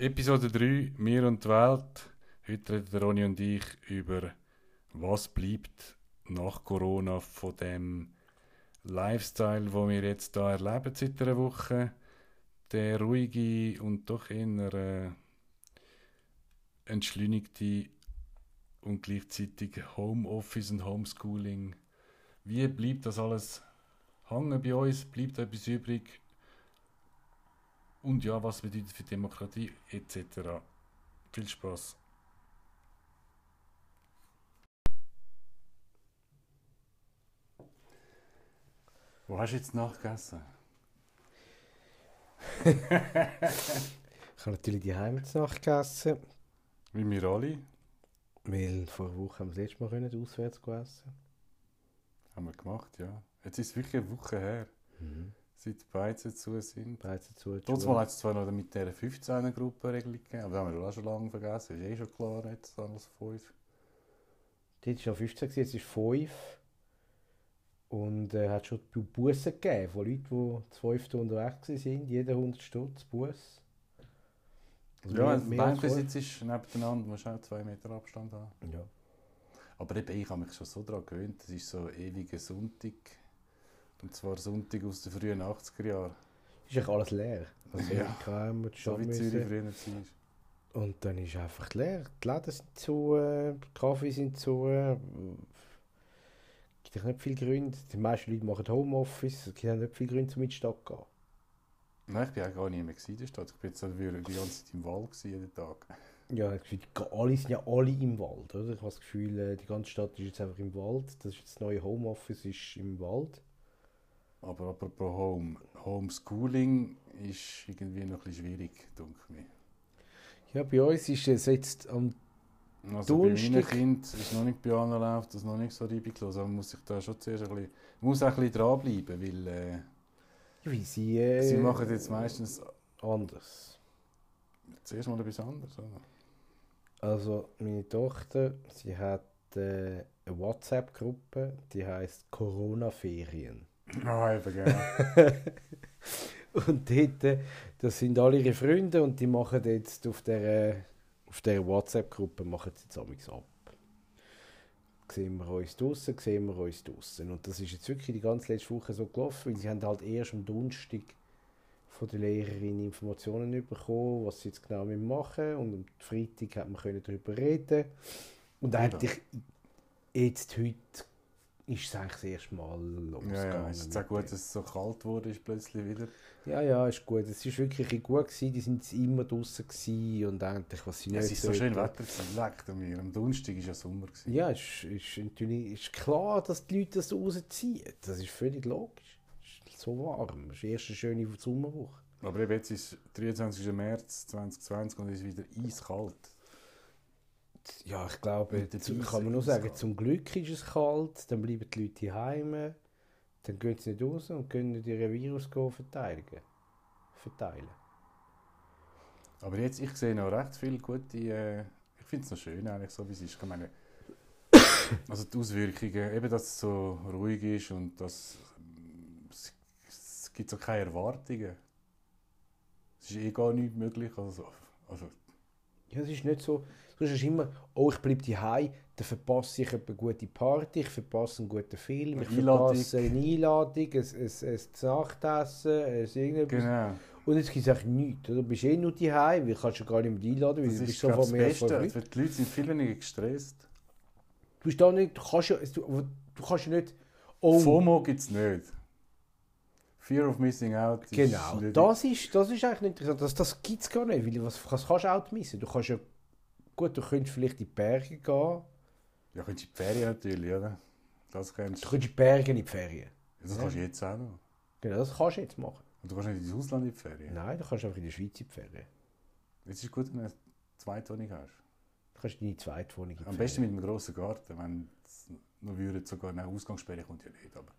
Episode 3, Wir und die Welt. Heute reden Ronny und ich über was bleibt nach Corona von dem Lifestyle, wo wir jetzt da erleben seit einer Woche. Der ruhige und doch eher äh, entschleunigte und gleichzeitig Homeoffice und Homeschooling. Wie bleibt das alles hängen bei uns? Bleibt etwas übrig? Und ja, was bedeutet für Demokratie etc. Viel Spaß. Wo hast du jetzt nachgegessen? Ich habe natürlich die Heimat nachgegessen, Wie wir alle. weil vor einer Woche haben wir das letzte Mal können auswärts essen. Haben wir gemacht, ja. Jetzt ist es wirklich eine Woche her, Mhm. Seit Beizen zu sind. Bereits dazu. Trotzdem hat es zwar noch mit dieser 15er-Gruppe-Regelung gegeben, aber das haben wir auch schon lange vergessen. Ist eh schon klar, jetzt alles fünf. Dort war noch 15, gewesen, jetzt ist 5. Und es äh, hat schon Bussen gegeben von Leuten, die zu fünften unterwegs waren. Jeder 100 Stutz Bus. Also Ja, wenn du fünf. sitzt nebeneinander, musst du auch zwei Meter Abstand haben. Ja. Aber eben, ich habe mich schon so daran gewöhnt, das ist so ewiger Sonntag. Und zwar Sonntag aus den frühen 80er Jahren. Ist eigentlich alles leer. Also Ja. KM und So wie Zürich früher war. Und dann ist einfach leer. Die Läden sind zu, äh, die Kaffee sind zu. Äh, gibt nicht viele Gründe. Die meisten Leute machen Homeoffice. Es gibt nicht viele Gründe, um in die Stadt zu gehen. Nein, ich war auch gar nicht mehr in der Stadt. Ich bin jetzt die ganze Zeit im Wald gewesen, jeden Tag. Ja, ich Gefühl, alle sind ja alle im Wald, oder? Ich habe das Gefühl, äh, die ganze Stadt ist jetzt einfach im Wald. Das ist das neue Homeoffice ist im Wald. Aber apropos Home, Homeschooling ist irgendwie noch ein bisschen schwierig, denke ich mir. Ja, bei uns ist es jetzt am Also bei meinen Donnerstag- Kindern ist noch nicht bei allen läuft das noch nicht so reibungslos, aber man muss sich da schon zuerst ein bisschen, muss auch ein bisschen dranbleiben, weil äh, wie sie, äh, sie machen jetzt meistens anders. zuerst mal etwas anderes. Oder? Also meine Tochter, sie hat äh, eine WhatsApp-Gruppe, die heißt Corona-Ferien. Ah, eben, genau. Und dort, äh, das sind alle ihre Freunde und die machen jetzt auf der, auf der WhatsApp-Gruppe machen sie jetzt amigs ab. Sehen wir uns draußen, sehen wir uns draußen. Und das ist jetzt wirklich die ganze letzte Woche so gelaufen, weil sie haben halt erst am Donnerstag von der Lehrerin Informationen bekommen, was sie jetzt genau machen und am Freitag hat man können darüber reden. Und eigentlich jetzt heute ist es eigentlich das erste Mal losgegangen. ja, ja, ist auch gut, dass es so kalt wurde ist plötzlich wieder. Ja, ja, ist gut. Es war wirklich gut. Gewesen. Die sind immer draußen und endlich, was sie Ja, es nicht ist so schön. Wetter leckt an mir. Am Donnerstag war ja Sommer. Gewesen. Ja, es ist, ist, natürlich ist klar, dass die Leute das rausziehen. Das ist völlig logisch. Es ist so warm. Es ist die erste schöne Sommerwoche. Aber eben jetzt ist 23. März 2020 und es ist wieder eiskalt. Ja, ich glaube, Und der zu, Diesel kann man nur sagen, zum Glück ist es kalt, dann bleiben die Leute heim, dann gehen sie nicht raus und können ihren Virus verteidigen. verteilen. Aber jetzt, ich sehe noch recht viele gute. Äh, ich finde es noch schön, eigentlich, so wie es ist. Ich meine, also die Auswirkungen, eben, dass es so ruhig ist und dass ähm, es, es gibt so keine Erwartungen. Es ist eh gar nicht möglich. Also, also, Ja, es ist nicht so. Sonst ist immer, oh, ich bleibe daheim, dann verpasse ich eine gute Party, ich verpasse einen guten Film, ich verpasse eine Einladung, ein, ein, ein Nachtessen, ein irgendetwas. genau. Und jetzt gibt es eigentlich nichts. Oder? Du bist eh nur daheim, weil du kannst ja gar nicht mehr einladen, weil Das du ist bist das mehr als Beste. Weil Die Leute sind viel weniger gestresst. Du bist da nicht, du kannst ja, du, du kannst ja nicht, oh, FOMO gibt es nicht. Fear of Missing Out ist genau, das ist, das ist eigentlich nicht interessant. Das, das gibt es gar nicht, weil was, was kannst du auch missen? Du kannst ja, gut, du könntest vielleicht in die Berge gehen, Ja, könntest in die Ferien natürlich, oder? Das kannst du könntest in die Berge in die Ferien. Das Ja. kannst du jetzt auch noch. Genau, das kannst du jetzt machen. Und du kannst nicht ins Ausland in die Ferien. Nein, du kannst einfach in der Schweiz in die Ferien. Es ist gut, wenn du eine Zweitwohnung hast. Du kannst deine Zweitwohnung in die Am besten mit einem grossen Garten. Wenn es noch würde, sogar eine Ausgangssperre kommt ja nicht. Aber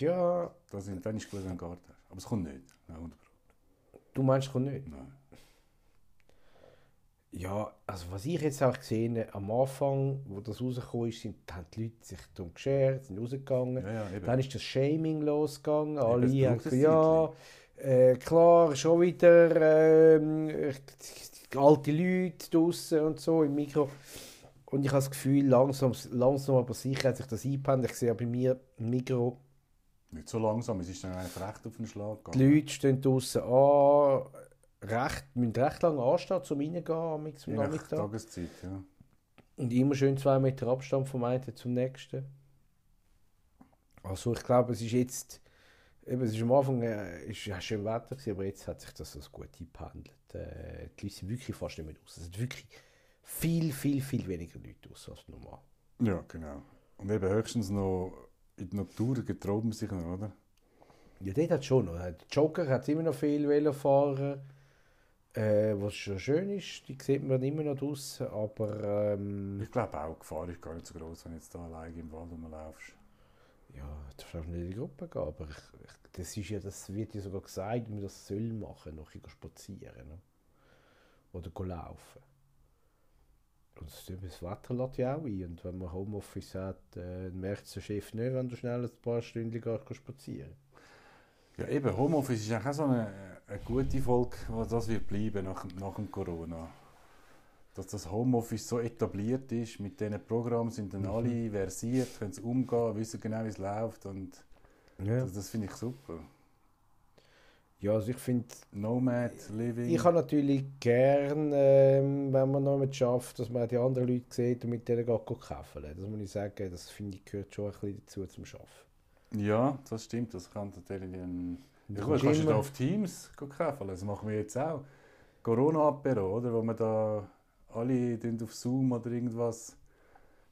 Ja, das sind, dann ist es gut, wenn du Garten hast. Aber es kommt nicht. Nein, 100 du meinst, kommt nicht? Nein. Ja, also was ich jetzt auch gesehen habe, am Anfang, wo das rausgekommen ist, sind, haben die Leute sich darum geschert, sind rausgegangen. Ja, ja. Dann ist das Shaming losgegangen. Eben, Alle es haben gesagt, ja, Äh, klar, schon wieder ähm, alte Leute draußen und so im Mikro. Und ich habe das Gefühl, langsam, langsam aber sicher hat sich das eingependelt. Ich sehe bei mir im Mikro, Nicht so langsam, es ist dann eigentlich recht auf den Schlag die Leute stehen draußen an, recht, müssen recht lange anstehen, um reingehen am Nachmittag. Tageszeit, ja. Und immer schön zwei Meter Abstand vom einen zum nächsten. Also ich glaube, es ist jetzt, eben, es ist am Anfang äh, ist ja schön Wetter gewesen, aber jetzt hat sich das so gut eingependelt. Äh, die Leute sind wirklich fast nicht mehr raus. Es sind wirklich viel, viel, viel weniger Leute raus als normal. Ja, genau. Und eben höchstens noch in der Natur getraut man sich noch, oder? Ja, dort hat schon noch. Die Jogger hat immer noch viel Velofahrer, äh, was schon schön ist. Die sieht man immer noch draußen, aber ähm, Ich glaube auch, die Gefahr ist gar nicht so groß, wenn du jetzt da alleine im Wald rumlaufst. Ja, du darfst auch nicht in die Gruppe gehen, aber ich, ich, das, ist ja, das wird ja sogar gesagt, man das soll machen, noch spazieren ne? oder laufen. Und das, Wetter lädt ja auch ein. Und wenn man Homeoffice hat, äh, merkt der Chef nicht, wenn du schnell ein paar Stunden gehst spazieren. Ja, eben, Homeoffice ist auch so eine, eine gute Folge, was das wird bleiben nach, nach dem Corona. Dass das Homeoffice so etabliert ist, mit diesen Programmen sind dann Mhm. alle versiert, können es umgehen, wissen genau, wie es läuft und Ja, das, das finde ich super. Ja also ich finde, Nomad Living. ich habe natürlich gern, ähm, wenn man noch mit schafft, dass man die anderen Leute sieht und mit denen geht, kaufen. Das muss ich sagen, das finde ich gehört schon ein bisschen dazu zum Schaffen. ja, das stimmt, das kann natürlich ein... Du Ja, gut, kannst du da auf Teams kaufen, das machen wir jetzt auch. Corona-Apero, oder? Wo wir da alle auf Zoom oder irgendwas,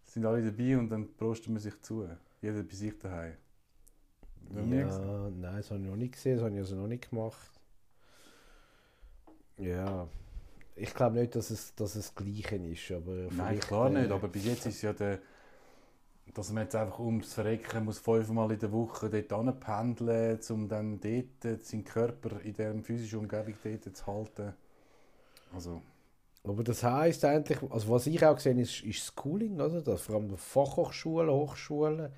sind alle dabei und dann prosten wir sich zu. Jeder bei sich daheim. Ja, nein, das habe ich noch nicht gesehen, das habe ich also noch nicht gemacht. Ja, ich glaube nicht, dass es, dass es das Gleiche ist, aber Nein, klar nicht, aber bis jetzt ist ja der, dass man jetzt einfach ums Verrecken muss fünfmal in der Woche dort anpendeln, um dann dort seinen Körper in dieser physischen Umgebung dort zu halten. Also, Aber das heisst eigentlich, also was ich auch gesehen habe, ist, ist Schooling, oder? Das, vor allem Fachhochschulen, Hochschulen.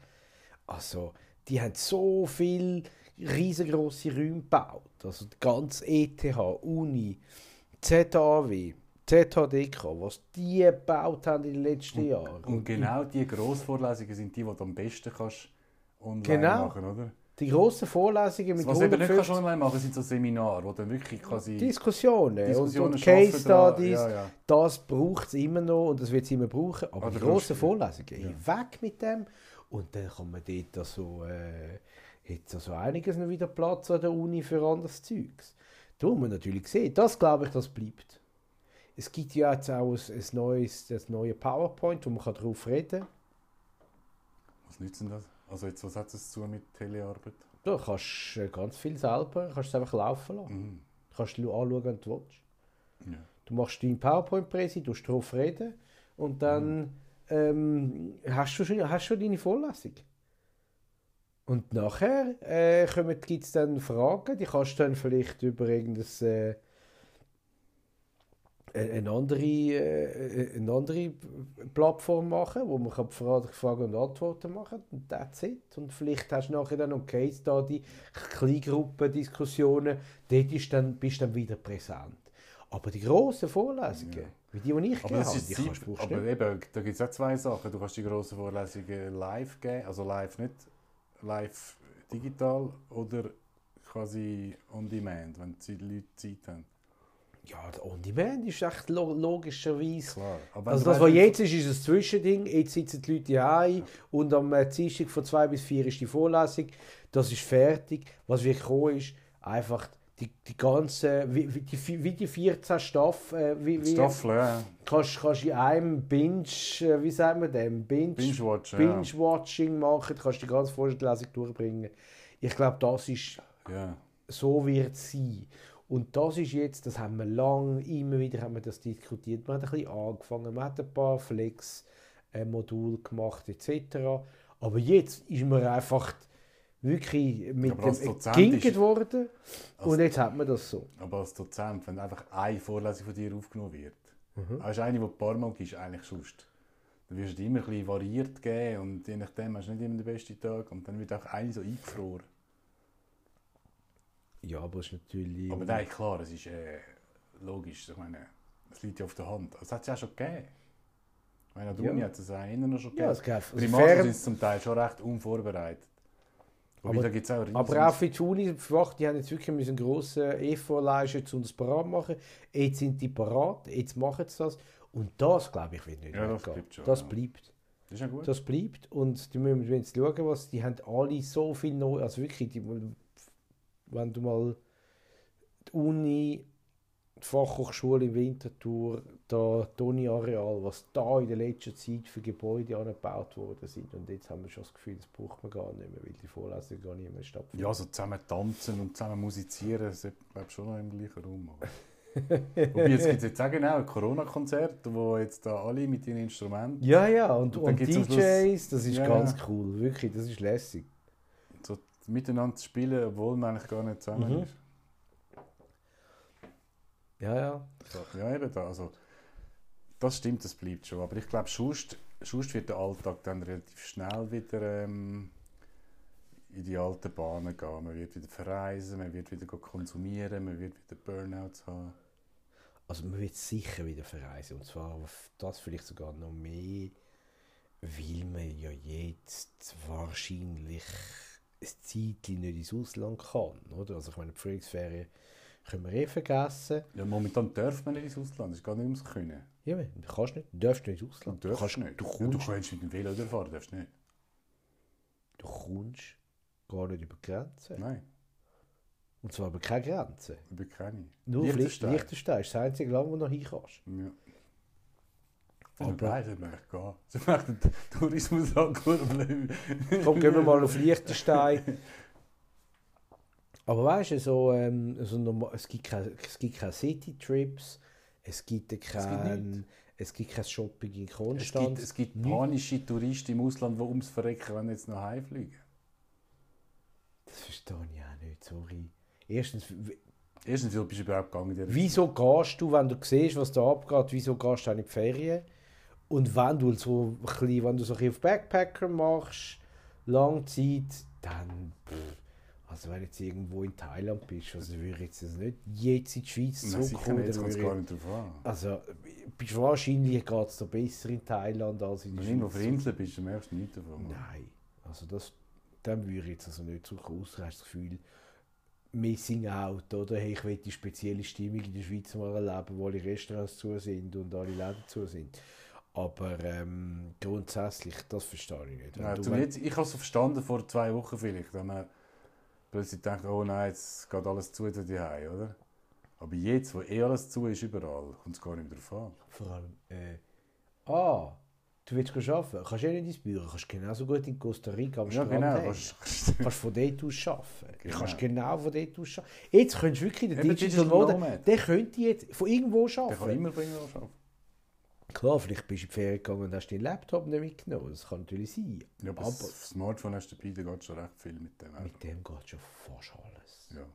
Also, die haben so viel riesengroße Räume gebaut. Also die ganze ETH, Uni, ZAW, ZHDK, was die gebaut haben in den letzten Jahren. Und genau die Grossvorlesungen sind die, die du am besten kannst online Genau. machen, oder? Die grossen Vorlesungen mit Was eben nicht kannst 150 online machen, sind so Seminare, wo dann wirklich quasi Diskussionen, Diskussionen und, und Case. Studies, Ja, ja. das braucht es immer noch und das wird es immer brauchen. Aber Ah, die grossen Vorlesungen, weg mit dem. Und dann kann man dort also, äh, jetzt also einiges noch wieder Platz an der Uni für anderes Zeugs. Da muss man natürlich sehen, das glaube ich, das bleibt. Es gibt ja jetzt auch ein, ein neues, das neue PowerPoint, wo man kann drauf reden kann. Was nützt denn das? Also jetzt, was hat es zu mit Telearbeit? Da kannst du äh, ganz viel selber, kannst es einfach laufen lassen. Mhm. Kannst du anschauen, wenn du willst. Ja. Du machst deinen PowerPoint-Präsi, du drauf reden und dann ähm, hast, du schon, hast schon deine Vorlesung. Und nachher äh, gibt es dann Fragen, die kannst du dann vielleicht über irgendein, äh, eine, andere, äh, eine andere Plattform machen, wo man kann Fra- Fragen und Antworten machen und that's it. Und vielleicht hast du nachher dann noch Case Study, Kleingruppendiskussionen, dort ist dann, bist du dann wieder präsent. Aber die grossen Vorlesungen, Ja. Wie die, die ich Aber, das habe, ist die aber eben, da gibt es auch zwei Sachen. Du kannst die grossen Vorlesungen live geben, also live nicht live digital oder quasi on demand, wenn die Leute Zeit haben. Ja, der On-Demand ist echt lo logischerweise Klar. Also das, was jetzt ist, ist ein Zwischending. Jetzt sitzen die Leute heim und am äh, Dienstag von 2 bis 4 ist die Vorlesung. Das ist fertig. Was wir gekommen ist, einfach die, die ganze, wie, wie, die, wie die 14 Staff, äh, wie, wie, Staffel, ja. kannst, kannst in einem Binge, äh, wie sagen wir dem, Binge, Binge-Watchen, ja. Binge-Watching machen, kannst die ganze Vorlesung durchbringen. Ich glaube, das ist ja. so wird es sein. Und das ist jetzt, das haben wir lang, immer wieder haben wir das diskutiert. Man hat ein bisschen angefangen, man hat ein paar Flex-Module gemacht etc. Aber jetzt ist man einfach wirklich mit Aber dem ist- worden und jetzt hat man das so. Aber als Dozent, wenn einfach eine Vorlesung von dir aufgenommen wird, Mhm. hast du eine, die du ein paar Mal gibst, eigentlich sonst. Dann wirst du immer ein bisschen variiert geben und je nachdem hast du nicht immer den besten Tag und dann wird auch eine so eingefroren. Ja, aber es ist natürlich... Aber nein, klar, es ist äh, logisch. Ich meine, es liegt ja auf der Hand. Das hat es ja schon gegeben. Ich meine, an der Ja. Uni hat es auch noch schon ja, gegeben. es gibt also fair- sind sie zum Teil schon recht unvorbereitet. Wobei, Aber- da gibt es auch Aber auch für die Uni, die haben jetzt wirklich müssen einen grossen Effort leisten, um das parat zu machen. Jetzt sind die parat, jetzt machen sie das. Und das, glaube ich, wird nicht Ja, das bleibt schon, Das ja. bleibt. Das ist ja gut. Das bleibt. Und die müssen jetzt schauen, was die haben alle so viel neu. Also wirklich, die, wenn du mal die Uni, die Fachhochschule in Winterthur, da die Uni-Areal, was da in der letzten Zeit für Gebäude angebaut worden sind. Und jetzt haben wir schon das Gefühl, das braucht man gar nicht mehr, weil die Vorlesungen gar nicht mehr stattfinden. Ja, so zusammen tanzen und zusammen musizieren, das ist schon noch im gleichen Raum. Wobei, jetzt gibt es jetzt auch genau ein Corona-Konzert, wo jetzt da alle mit ihren Instrumenten Ja, ja, und, Und und, DJs, das ist Ja, ganz cool, wirklich, das ist lässig. so miteinander spielen, obwohl man eigentlich gar nicht zusammen Mhm. ist. Ja, ja. So, Ja, eben da. Also, das stimmt, das bleibt schon. Aber ich glaube, sonst, sonst wird der Alltag dann relativ schnell wieder ähm, in die alten Bahnen gehen. Man wird wieder verreisen, man wird wieder konsumieren, man wird wieder Burnouts haben. Also man wird sicher wieder verreisen, und zwar das vielleicht sogar noch mehr, weil man ja jetzt wahrscheinlich ein Zeitchen nicht ins Ausland kann, oder? Also ich meine, die Frühlingsferien können wir eh vergessen. Ja, momentan darf man nicht ins Ausland, das ist gar nicht ums Können. Ja, du kannst nicht, du darfst nicht ins Ausland. Du darfst kannst, nicht. Du Ja, kommst, du kannst mit dem Velo durchfahren, darfst nicht. du kommst gar nicht über Grenzen. Nein, Und zwar über keine Grenzen. über keine. Nur Liechtenstein. Liechtenstein. Ist das einzige Land, wo du noch hin kannst. Ja. Aber- beide möchten gehen. Sie möchten den Tourismus ankurbeln. Komm, gehen wir mal auf Liechtenstein. Aber weißt du, so, ähm, so normal, es gibt keine, es gibt keine City-Trips, es gibt kein, es gibt kein Shopping in Es Konstanz. gibt, es gibt panische Touristen im Ausland, die ums Verrecken wenn jetzt noch heimfliegen. Das verstehe ich auch nicht, sorry. Erstens, Erstens, wie bist du überhaupt gegangen? wieso gehst du, wenn du siehst, was da abgeht, wieso gehst du auch in die Ferien? Und wenn du so ein bisschen, wenn du so ein bisschen auf Backpacker machst, Langzeit, dann... Pff, also wenn du jetzt irgendwo in Thailand bist, also würde ich jetzt das nicht jetzt in die Schweiz? Nein, zurückkommen. nicht, jetzt kommt gar ich- nicht drauf an. Also, bist wahrscheinlich geht es besser in Thailand als in Wenn der du irgendwo auf Schweiz. der Insel bist, dann merkst du nichts davon. Nein, also das, dann würde ich jetzt also nicht so aus. Hast das Gefühl, Missing out, oder? Hey, ich will die spezielle Stimmung in der Schweiz mal erleben, wo alle Restaurants zu sind und alle Läden zu sind. Aber ähm, grundsätzlich, das verstehe ich nicht. Wenn Ja, du- wenn- jetzt, ich habe es verstanden vor zwei Wochen vielleicht, wenn man plötzlich denkt, oh nein, jetzt geht alles zu da daheim, oder? Aber jetzt, wo eh alles zu ist, überall, kommt es gar nicht mehr drauf an. Vor allem, äh, ah, du willst arbeiten, kannst eh nicht ins Büro, kannst genauso gut in Costa Rica am Ja, Strand genau. hängen. Kannst, kannst, von dort aus arbeiten. Genau. kannst genau von dort aus arbeiten. Jetzt könntest du wirklich, der Eben Digital Nomad, der könnte jetzt von irgendwo der kann arbeiten. immer bringen, was arbeiten. Klar, vielleicht bist du in die Ferien gegangen und hast deinen Laptop nicht mitgenommen. Das kann natürlich sein. Ja, aber, Aber- das Smartphone hast du dabei, da geht schon recht viel mit dem. Mit dem geht schon fast alles. Ja.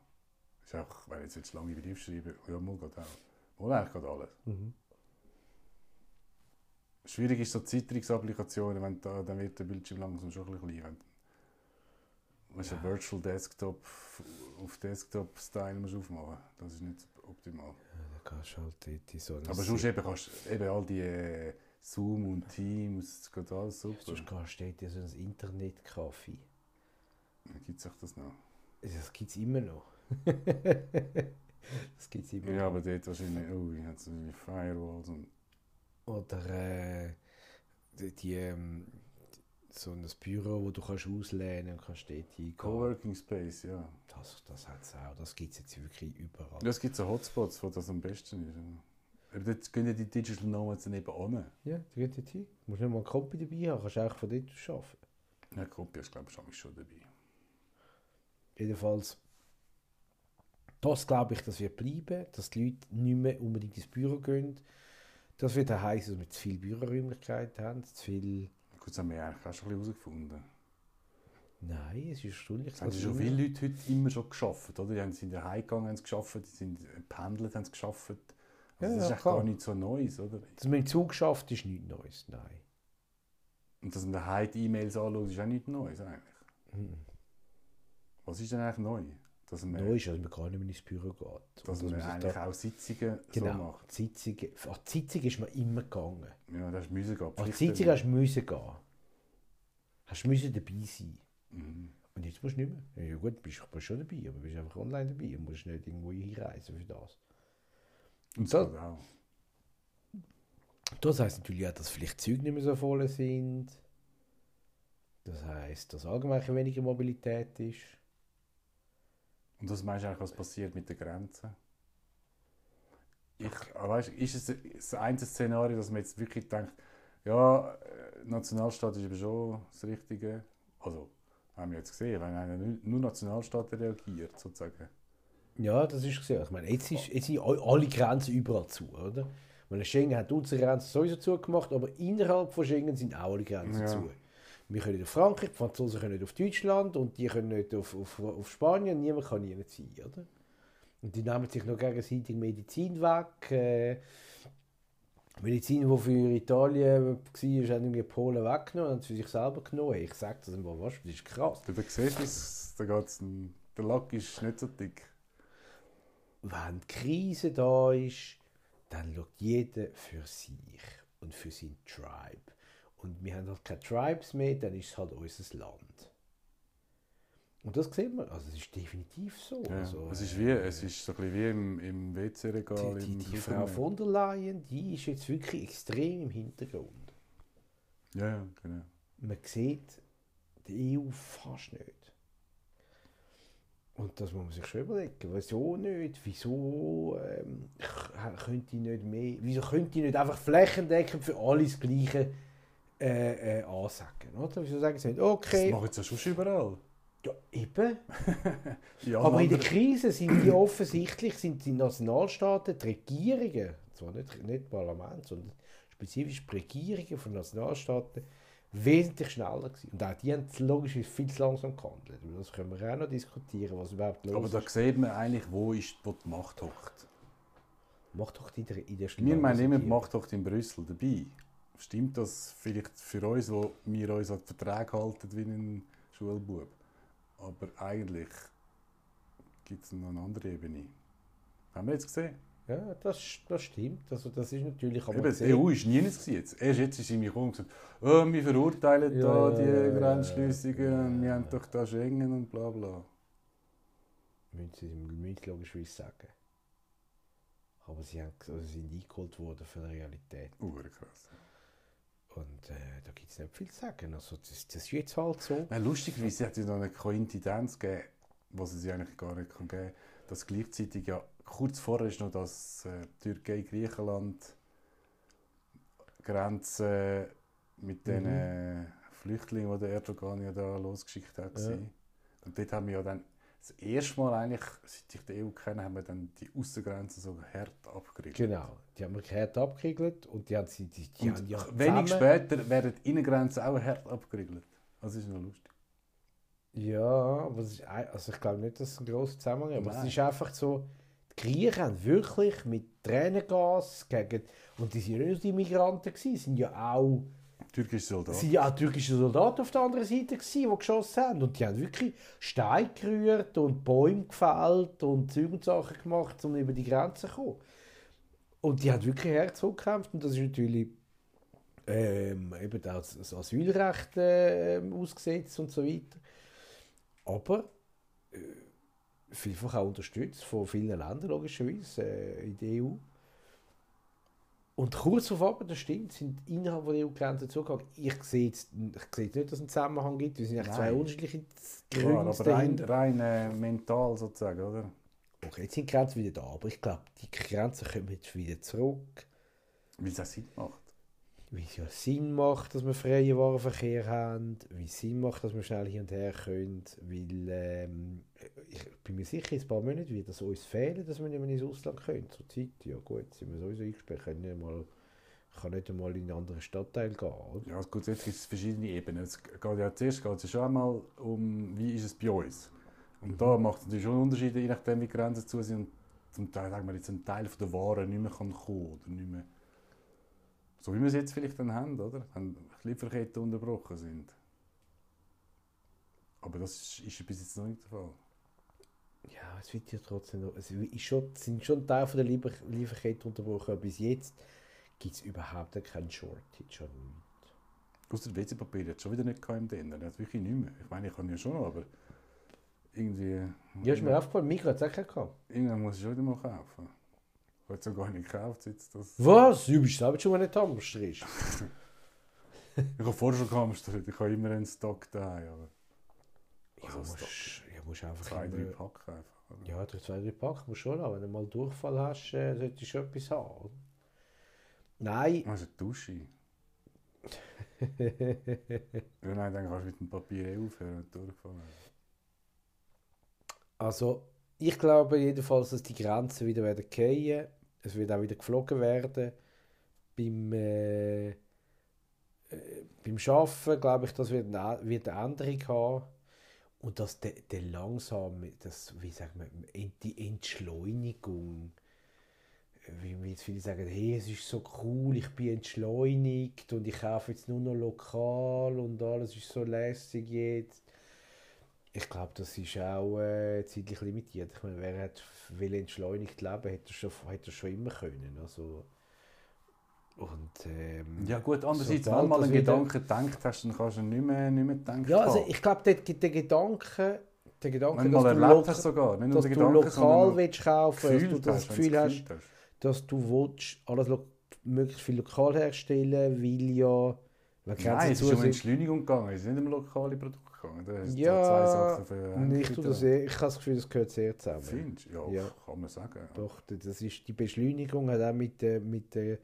Ist auch, wenn ich jetzt, lange Brief schreibe, ja, mal geht auch. Mal eigentlich geht alles. Mhm. Schwierig ist so Citrix-Applikationen, wenn da, dann wird der Bildschirm langsam schon ein bisschen klein. Wenn du ja. Virtual Desktop auf Desktop-Style musst aufmachen Das ist nicht optimal. Ja, kannst halt in so Aber sonst eben kannst du eben all die äh, Zoom und Teams, das geht alles super. Sonst kannst du in so ein Internetcafé. Dann gibt es das noch. Das gibt es immer noch. das gibt es immer Ja, noch. aber dort wahrscheinlich, oh, ich habe so die Firewalls und Oder äh, die, die, ähm, so ein Büro, wo du kannst auslehnen und kannst dort hingehen. Coworking Space, ja. Das, das hat es auch. Das gibt es jetzt wirklich überall. Ja, es gibt so Hotspots, wo das am besten ist. Aber dort gehen ja die Digital Nomads dann eben an. Ja, die geht dort hin. Du musst nicht mal einen Kompi dabei haben, kannst auch von dort aus arbeiten. Ja, Gruppe ist, glaube ich, schon dabei. Jedenfalls, das glaube ich, das wird bleiben, dass die Leute nicht mehr unbedingt ins Büro gehen. Das wird auch heißen, dass wir zu viele Büroräumlichkeiten haben, zu viel... Gut, das haben wir eigentlich auch schon ein bisschen herausgefunden. Nein, es ist erstaunlich. Es haben schon viele Leute heute immer schon geschafft, oder? Die haben- sind ja heimgegangen, haben es geschafft, die sind pendelt, haben es geschafft. Also Ja, das ist ja, echt gar nichts so Neues, oder? Dass man im Zug schafft, ist nichts Neues, nein. Und dass man daheim die E-Mails anschaut, ist auch nichts Neues eigentlich. Mhm. Was ist denn eigentlich neu? Dass man, Neu ist, dass man gar nicht mehr ins Büro geht. dass Und man sich eigentlich da- auch Sitzungen genau, so macht. Sitzungen, an die Sitzung ist man immer gegangen. Ja, das ist müssen gehen. An die Pflichten. Sitzung hast du müssen gehen. Hast du müssen dabei sein. Mhm. Und jetzt musst du nicht mehr. Ja gut, bist du schon dabei, aber bist einfach online dabei und musst nicht irgendwo hinreisen für das. Und das geht auch. Das heisst natürlich auch, dass vielleicht Züge nicht mehr so voll sind. Das heisst, dass allgemein weniger Mobilität ist. Und was meinst du eigentlich, was passiert mit den Grenzen? Ich, ah, weißt, ist es das einzige Szenario, dass man jetzt wirklich denkt, ja, äh, Nationalstaat ist aber schon das Richtige. Also, haben wir jetzt gesehen, wenn einer nur- Nationalstaaten reagiert, sozusagen. Ja, das ist gesehen. Ich meine, jetzt, ist, jetzt sind all- alle Grenzen überall zu, oder? Weil Schengen hat unsere Grenzen sowieso zugemacht, aber innerhalb von Schengen sind auch alle Grenzen Ja. zu. Wir können nicht auf Frankreich, die Franzosen können nicht auf Deutschland und die können nicht auf, auf, auf Spanien, niemand kann nicht sein, oder? Und die nehmen sich noch gegenseitig Medizin weg. Äh, Medizin, die für Italien war, haben irgendwie Polen weggenommen und haben sie für sich selber genommen. Ich sage das immer, was, das ist krass. Du, siehst da geht's, der Lack ist nicht so dick. wenn die Krise da ist, dann schaut jeder für sich und für sein Tribe. Und wir haben halt keine Tribes mehr, dann ist es halt unser Land. Und das sieht man, also es ist definitiv so. Ja, also, es, ist äh, wie, es ist so ein bisschen wie im, im WC-Regal. die, die, die Frau von der Leyen, die ist jetzt wirklich extrem im Hintergrund. Ja, ja, genau. Man sieht die EU fast nicht. Und das muss man sich schon überlegen. Wieso nicht? Wieso ähm, könnte ich nicht mehr, wieso könnte ich nicht einfach flächendeckend für alle das Gleiche äh, äh, ansagen? Oder? Wieso sagen sie nicht, Das okay, machen sie ja schon überall. ja, eben. Allen Aber in der Krise sind die offensichtlich sind die Nationalstaaten, die Regierungen, zwar nicht, nicht Parlament, sondern spezifisch die Regierungen von Nationalstaaten, wesentlich schneller gewesen. Und auch die haben logisch viel zu langsam gehandelt. Das können wir auch noch diskutieren, was überhaupt los Aber da ist. sieht man eigentlich, wo, ist, wo die Macht hockt. Macht die in der, in der Wir meinen immer, die. Macht hockt in Brüssel dabei. Stimmt das vielleicht für uns, wo wir uns an Verträge halten wie ein Schulbub? Aber eigentlich gibt es noch eine andere Ebene. Haben wir jetzt gesehen? Ja, das, das stimmt. Also das ist natürlich... man Eben, die. EU ist nie jetzt. jetzt. Erst jetzt ist sie mir gekommen und gesagt, oh, wir verurteilen Ja, da die ja, Grenzschliessungen, ja, und wir haben doch da Schengen und bla bla. Müssen sie müssen logischerweise sagen. Aber sie, haben, also sie sind eingeholt worden für die Realität. Urkrass. Und äh, da gibt es nicht viel zu sagen. Also das, das ist jetzt halt so. Nein, lustigerweise hat es noch eine Koinzidenz gegeben, was es ja eigentlich gar nicht kann geben kann, dass gleichzeitig ja kurz vorher ist noch das äh, Türkei-Griechenland Grenze mit den äh, Flüchtlingen, die der Erdogan ja da losgeschickt hat. Ja. Ja. Und dort haben wir ja dann das erste Mal eigentlich, seit ich die EU kenne, haben wir dann die Außengrenzen so hart abgeriegelt. Genau. Die haben wir hart abgeriegelt und die haben sie die, die haben ja wenig später werden die Innengrenzen auch hart abgeriegelt. Das ist noch lustig. Ja, aber ist, also ich glaube nicht, dass es ein grosser Zusammenhang ist. Aber es ist einfach so, die Griechen haben wirklich mit Tränengas gegen, und die sind ja nicht nur die Migranten gewesen, sind ja auch Türkische Soldaten. Es waren auch türkische Soldaten auf der anderen Seite, gewesen, die geschossen haben. Und die haben wirklich Steine gerührt und Bäume gefällt und Zeug und Sachen gemacht, um über die Grenze zu kommen. Und die haben wirklich hart zurückgekämpft. Und das ist natürlich ähm, eben das das Asylrecht ähm, ausgesetzt und so weiter. Aber äh, vielfach auch unterstützt von vielen Ländern, logischerweise, äh, in der EU. Und kurz darauf, das stimmt, sind innerhalb der EU-Grenzen zugegangen. Ich sehe, jetzt, ich sehe jetzt nicht, dass es einen Zusammenhang gibt. Wir sind eigentlich zwei unterschiedliche Gründe aber rein, rein äh, mental sozusagen, oder? Okay, jetzt sind die Grenzen wieder da, aber ich glaube, die Grenzen kommen jetzt wieder zurück. Weil es auch Sinn macht. Wie es ja Sinn macht, dass wir freien Warenverkehr haben, wie es Sinn macht, dass wir schnell hin und her können, weil ähm, ich bin mir sicher, in ein paar Monaten wird es uns fehlen, dass wir nicht mehr ins Ausland können. Zur Zeit, ja gut, sind wir sowieso eingesperrt, können nicht mal, ich kann nicht einmal in einen anderen Stadtteil gehen. Oder? Ja, gut, jetzt gibt es verschiedene Ebenen. Es geht ja zuerst geht es ja schon einmal um, wie ist es bei uns. Und da macht es natürlich schon Unterschiede, je nachdem, wie die Grenzen zu sind. Und zum Teil, sagen wir jetzt, ein Teil von der Waren nicht mehr kann kommen oder nicht mehr... So wie wir es jetzt vielleicht dann haben, oder? Wenn die Lieferketten unterbrochen sind. Aber das ist, ist bis jetzt noch nicht der Fall. Ja, es wird ja trotzdem noch, es ist schon, sind schon Teile von der Liefer Lieferkette unterbrochen, aber bis jetzt gibt es überhaupt keinen Shortage an nichts. Außer WC-Papier hat es schon wieder nicht im Denner. Das wirklich nicht mehr. Ich meine, ich kann ja schon noch, aber irgendwie... Ja, ist mir aufgefallen, Mikro hat es auch gehabt. Irgendwann muss ich schon wieder mal kaufen. Ich habe es ja gar nicht gekauft, jetzt das... Was? Du bist selber schon mal nicht Hamster ist. Ich habe vorher schon gehamstert, ich habe immer einen Stock da, aber... Ja, Also Stock. Musst einfach Zwei, drei immer- Pack einfach. oder? Ja, durch zwei, drei Pack musst du schon haben. Wenn du mal Durchfall hast, äh, solltest du schon etwas haben. oder? Nein. Also eine Dusche. Ja, nein, dann kannst du mit dem Papier aufhören und durchfallen. Also, ich glaube jedenfalls, dass die Grenzen wieder werden fallen. Es wird auch wieder geflogen werden. Beim, äh, äh, beim Arbeiten glaube ich, das wird eine, wird eine Änderung haben. Und dass der, der langsam, das, wie wir, Ent- die Entschleunigung, wie jetzt viele sagen, hey, es ist so cool, ich bin entschleunigt und ich kaufe jetzt nur noch lokal und alles ist so lässig jetzt. Ich glaube, das ist auch äh, zeitlich limitiert. Ich meine, wer hat will entschleunigt leben, hätte er schon, hätte schon immer können. Also, und, ähm, Ja gut, andererseits, wenn sobald du mal einen Gedanken gedacht hast, dann kannst du nicht mehr, nicht mehr denken. Ja, also ich glaube, der, der Gedanke, der Gedanke Wenn dass, du, loka- hast sogar, nicht nur dass der du lokal willst kaufen dass du das hast, wenn Gefühl hast, hast. dass du willst, alles lo möglichst viel lokal herstellen weil ja, wenn Nein, es ist um Entschleunigung gegangen, es ist nicht um lokale Produkte gegangen. Da hast Ja, zwei Sachen für das, ich habe das Gefühl, das gehört sehr zusammen. Findest du? Ja, Ja. kann man sagen. Doch, das ist, die Beschleunigung hat auch mit der, mit der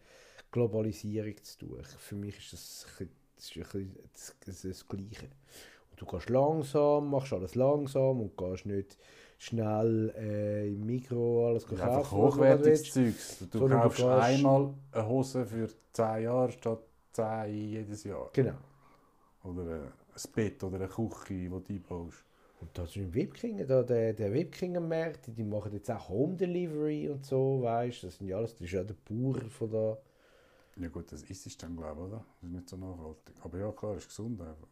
Globalisierung zu tun. Für mich ist das, ein bisschen- das, ist ein bisschen das, das, Gleiche. Und du gehst langsam, machst alles langsam und gehst nicht schnell äh, im Mikro alles kaufen. einfach du hochwertiges. Zeugs. Du du kaufst gehst- einmal eine Hose für 10 Jahre statt 10 jedes Jahr. Genau. Oder ein Bett oder eine Küche, die du einbaust. Und da ist im Webking, da der, der Webkinger-Markt, die machen jetzt auch Home Delivery und so, weißt du, das sind ja alles, das ist ja der Bauer von da. Ja gut, das ist es dann, glaube ich, oder? Das ist nicht so nachhaltig. Aber ja, klar, ist gesund einfach.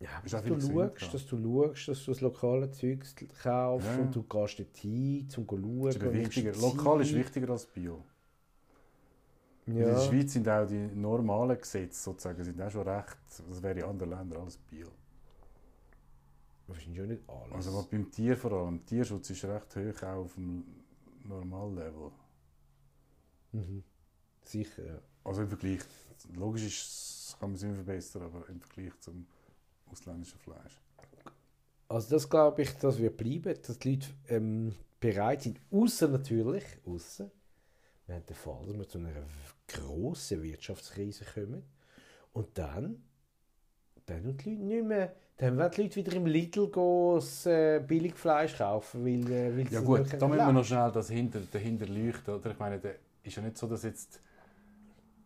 Ja, Ist dass du, schaust, dass du schaust, dass du das lokale Zeugs kaufst Ja, und du gehst dort hin, um zu schauen. Ist wichtiger. Lokal ist wichtiger als Bio. In Ja. der Schweiz sind auch die normalen Gesetze sozusagen sind auch schon recht, das wäre in anderen Ländern alles Bio. Wahrscheinlich auch nicht alles. Also was beim Tier vor allem, Tierschutz ist recht hoch auch auf dem Normallevel. mhm. Sicher, ja. Also im Vergleich, logisch ist, kann man es immer verbessern, aber im Vergleich zum ausländischen Fleisch. Also das glaube ich, das wird bleiben, dass die Leute ähm, bereit sind, außer natürlich, außer wir haben den Fall, dass wir zu einer grossen Wirtschaftskrise kommen und dann, dann und die Leute nicht mehr, dann werden die Leute wieder im Lidl gehen, äh, Billigfleisch kaufen, weil, äh, weil Ja gut, da müssen wir noch schnell das hinter, dahinter leuchten. Oder? Ich meine, der ist ja nicht so, dass jetzt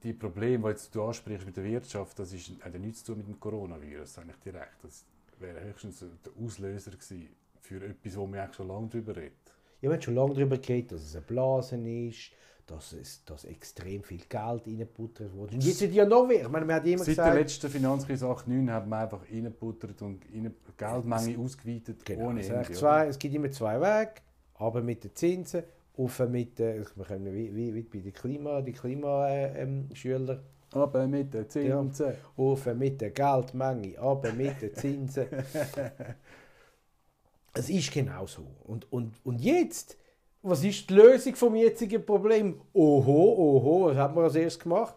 die Probleme, die jetzt du ansprichst mit der Wirtschaft, das ist, hat ja nichts zu tun mit dem Coronavirus, eigentlich direkt. Das wäre höchstens der Auslöser gewesen für etwas, wo man eigentlich schon lange darüber redet. Ja, wir haben schon lange darüber geredet, dass es eine Blase ist, dass, es, dass extrem viel Geld reingebuttert wurde. Und jetzt sind ja noch mehr. Ich meine, man hat immer Seit der gesagt... letzten Finanzkrise 8-9 hat man einfach reingebuttert und rein, Geldmenge ausgeweitet Genau, ohne es, Ende. zwei, es gibt immer zwei Wege. Aber mit den Zinsen, auf mit den, wir können wie, wie, wie bei den Klima, die Klimaschüler, ähm, Schüler, Aber mit den Zinsen. auf mit der Geldmenge, aber mit den Zinsen. es ist genau so. Und, und, und jetzt, was ist die Lösung vom jetzigen Problem? Oho, oho, was hat man als erstes gemacht?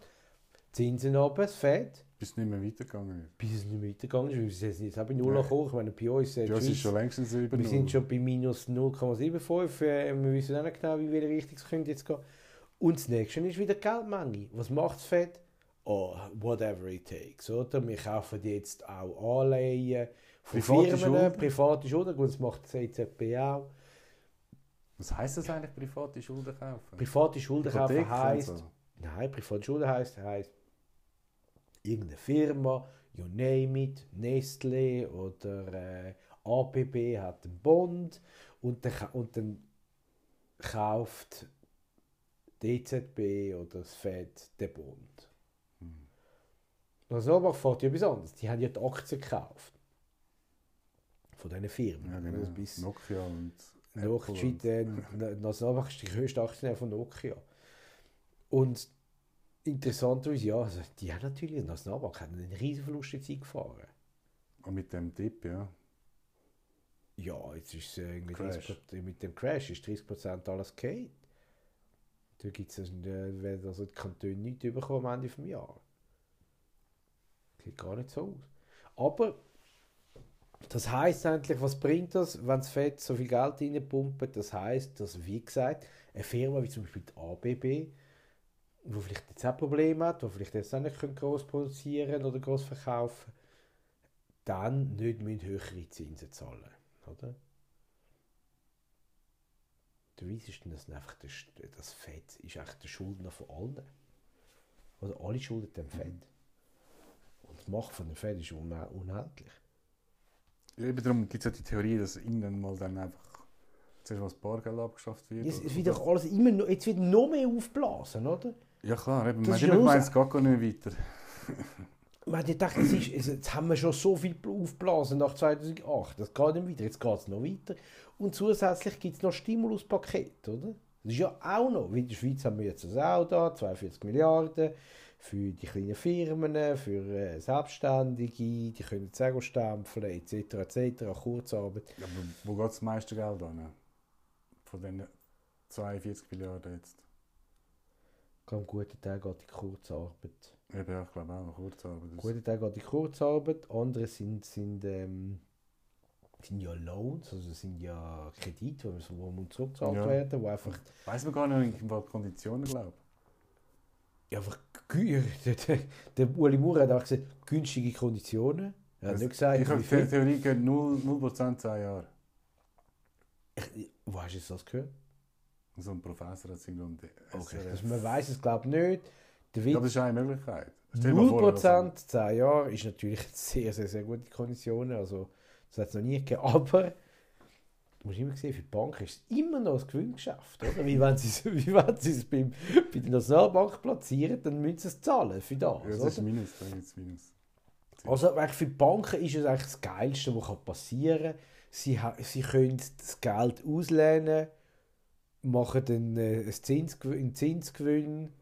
Zinsen runter, das Fett. Bis es nicht mehr weitergegangen ist. Bis es nicht mehr weitergegangen ist, weil sie sind jetzt auch bei Null Ja. gekommen. Ich meine, bei uns, äh, Ja, schon längstens über wir sind schon bei minus 0,75. Äh, wir wissen auch nicht genau, wie welche Richtung es könnte jetzt gehen. Und das nächste ist wieder Geldmenge. Was macht das Fed? Oh, whatever it takes. Oder? Wir kaufen jetzt auch Anleihen von Private Firmen, Schulden. private Schulden. Gut, das macht das EZB auch. Was heisst das eigentlich, private Schulden kaufen? Private Schulden kaufen heisst, so. nein, private Schulden heisst, heisst irgendeine Firma, you name it, Nestle oder äh, APB hat einen Bond und dann, und dann kauft die EZB oder das Fed den Bond. Hm. Was so macht, fährt ja etwas anderes. Die haben ja die Aktien gekauft. Von diesen Firmen. Ja, genau. Bis, Nokia und Noch, die Schweiz, äh, Nationalbank ist die größte Aktionär von Nokia. Und interessanterweise, ja, also die haben natürlich, die Nationalbank hat einen riesen Verlust jetzt eingefahren. Und mit dem Tipp, ja. Ja, jetzt ist es äh, irgendwie Crash. 30%, mit dem Crash ist 30% alles geht. Da gibt es äh, werden also die Kantone nichts bekommen am Ende des Jahres. Sieht gar nicht so aus. Aber das heisst eigentlich, was bringt das, wenn das Fed so viel Geld reinpumpt? Das heisst, dass, wie gesagt, eine Firma wie zum Beispiel die ABB, wo vielleicht jetzt auch Probleme hat, wo vielleicht jetzt auch nicht groß produzieren oder groß verkaufen, dann nicht müssen höhere Zinsen zahlen, oder? Du weißt, dass einfach der, St- das Fed ist eigentlich der Schuldner von allen. Oder alle schulden dem Fed. Und die Macht von dem Fed ist un unendlich. Eben darum gibt es ja die Theorie, dass irgendwann mal dann einfach zuerst mal das Bargeld abgeschafft wird. So. wird doch alles immer noch, jetzt wird noch mehr aufblasen, oder? Ja klar, eben, Das man raus- es geht gar nicht weiter. Man hat gedacht, es ist, es, jetzt haben wir schon so viel aufgeblasen nach 2008. Das geht nicht weiter. Jetzt geht es noch weiter. Und zusätzlich gibt es noch Stimuluspaket, oder? Das ist ja auch noch. Wie in der Schweiz haben wir jetzt das auch da, 42 Milliarden für die kleinen Firmen, für äh, Selbstständige, die können Zego stempeln, etc. etc. Kurzarbeit. Ja, aber wo geht das meiste Geld an? Von den 42 Milliarden jetzt. Am guten Tag geht die Kurzarbeit. Eben, ja, ich glaube auch, Kurzarbeit. Das- guten Tag geht die Kurzarbeit. Andere sind, sind, ähm, sind ja Loans, also sind ja Kredite, die müssen- müssen zurückgezahlt Ja. werden, wo einfach Weiß man gar nicht, in welchen Konditionen, glaube Ja, einfach der, der, Uli Maurer hat auch gesagt, günstige Konditionen. Er hat Also, nicht gesagt, ich habe die. Theorie gehört, 0%, 0 10 Jahre. Ich, wo hast du das gehört? So ein Professor hat um die Okay. Also man weiß es, glaube ich, nicht. Der Ja, aber Witz, das ist eine Möglichkeit. Stell dir mal vor, 0% 10 Jahre ist natürlich sehr, sehr, sehr gute Konditionen. Also, das hat es noch nie gegeben. Aber, du musst immer sehen, für die Bank ist es immer noch ein Gewinngeschäft. Oder? Wie wenn sie es, wie wenn sie es beim, bei der Nationalbank platzieren, dann müssen sie es zahlen für das. Ja, das oder? ist Minus, dann ist Minus. Also für die Banken ist es eigentlich das Geilste, was passieren kann. Sie, sie können das Geld auslehnen, machen dann äh, einen, Zinsgewinn, einen Zinsgewinn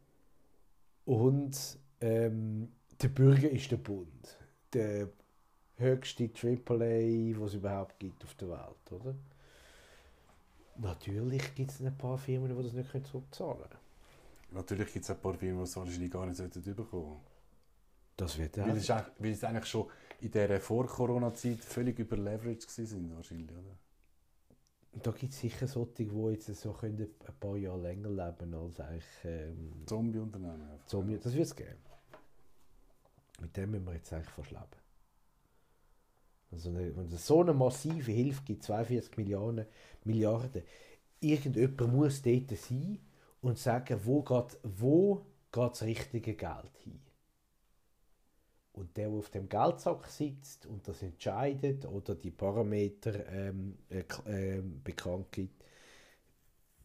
und ähm, der Bürger ist der Bund. Der höchste AAA, was es überhaupt gibt auf der Welt, oder? Natürlich gibt es ein paar Firmen, die das nicht zurückzahlen können. Natürlich gibt es ein paar Firmen, die es wahrscheinlich gar nicht sollten bekommen Das wird Weil es, weil es eigentlich schon in dieser Vor-Corona-Zeit völlig überleveraged waren, wahrscheinlich, oder? Da gibt es sicher solche, die jetzt so können ein paar Jahre länger leben als eigentlich ähm, Zombie-Unternehmen. Zombie. Das wird es geben. Mit dem müssen wir jetzt eigentlich fast leben. Also eine, wenn es so eine massive Hilfe gibt, 42 Milliarden, Milliarden, irgendjemand muss dort sein und sagen, wo geht, wo geht das richtige Geld hin. Und der, der auf dem Geldsack sitzt und das entscheidet oder die Parameter ähm, äh, ähm, bekannt gibt,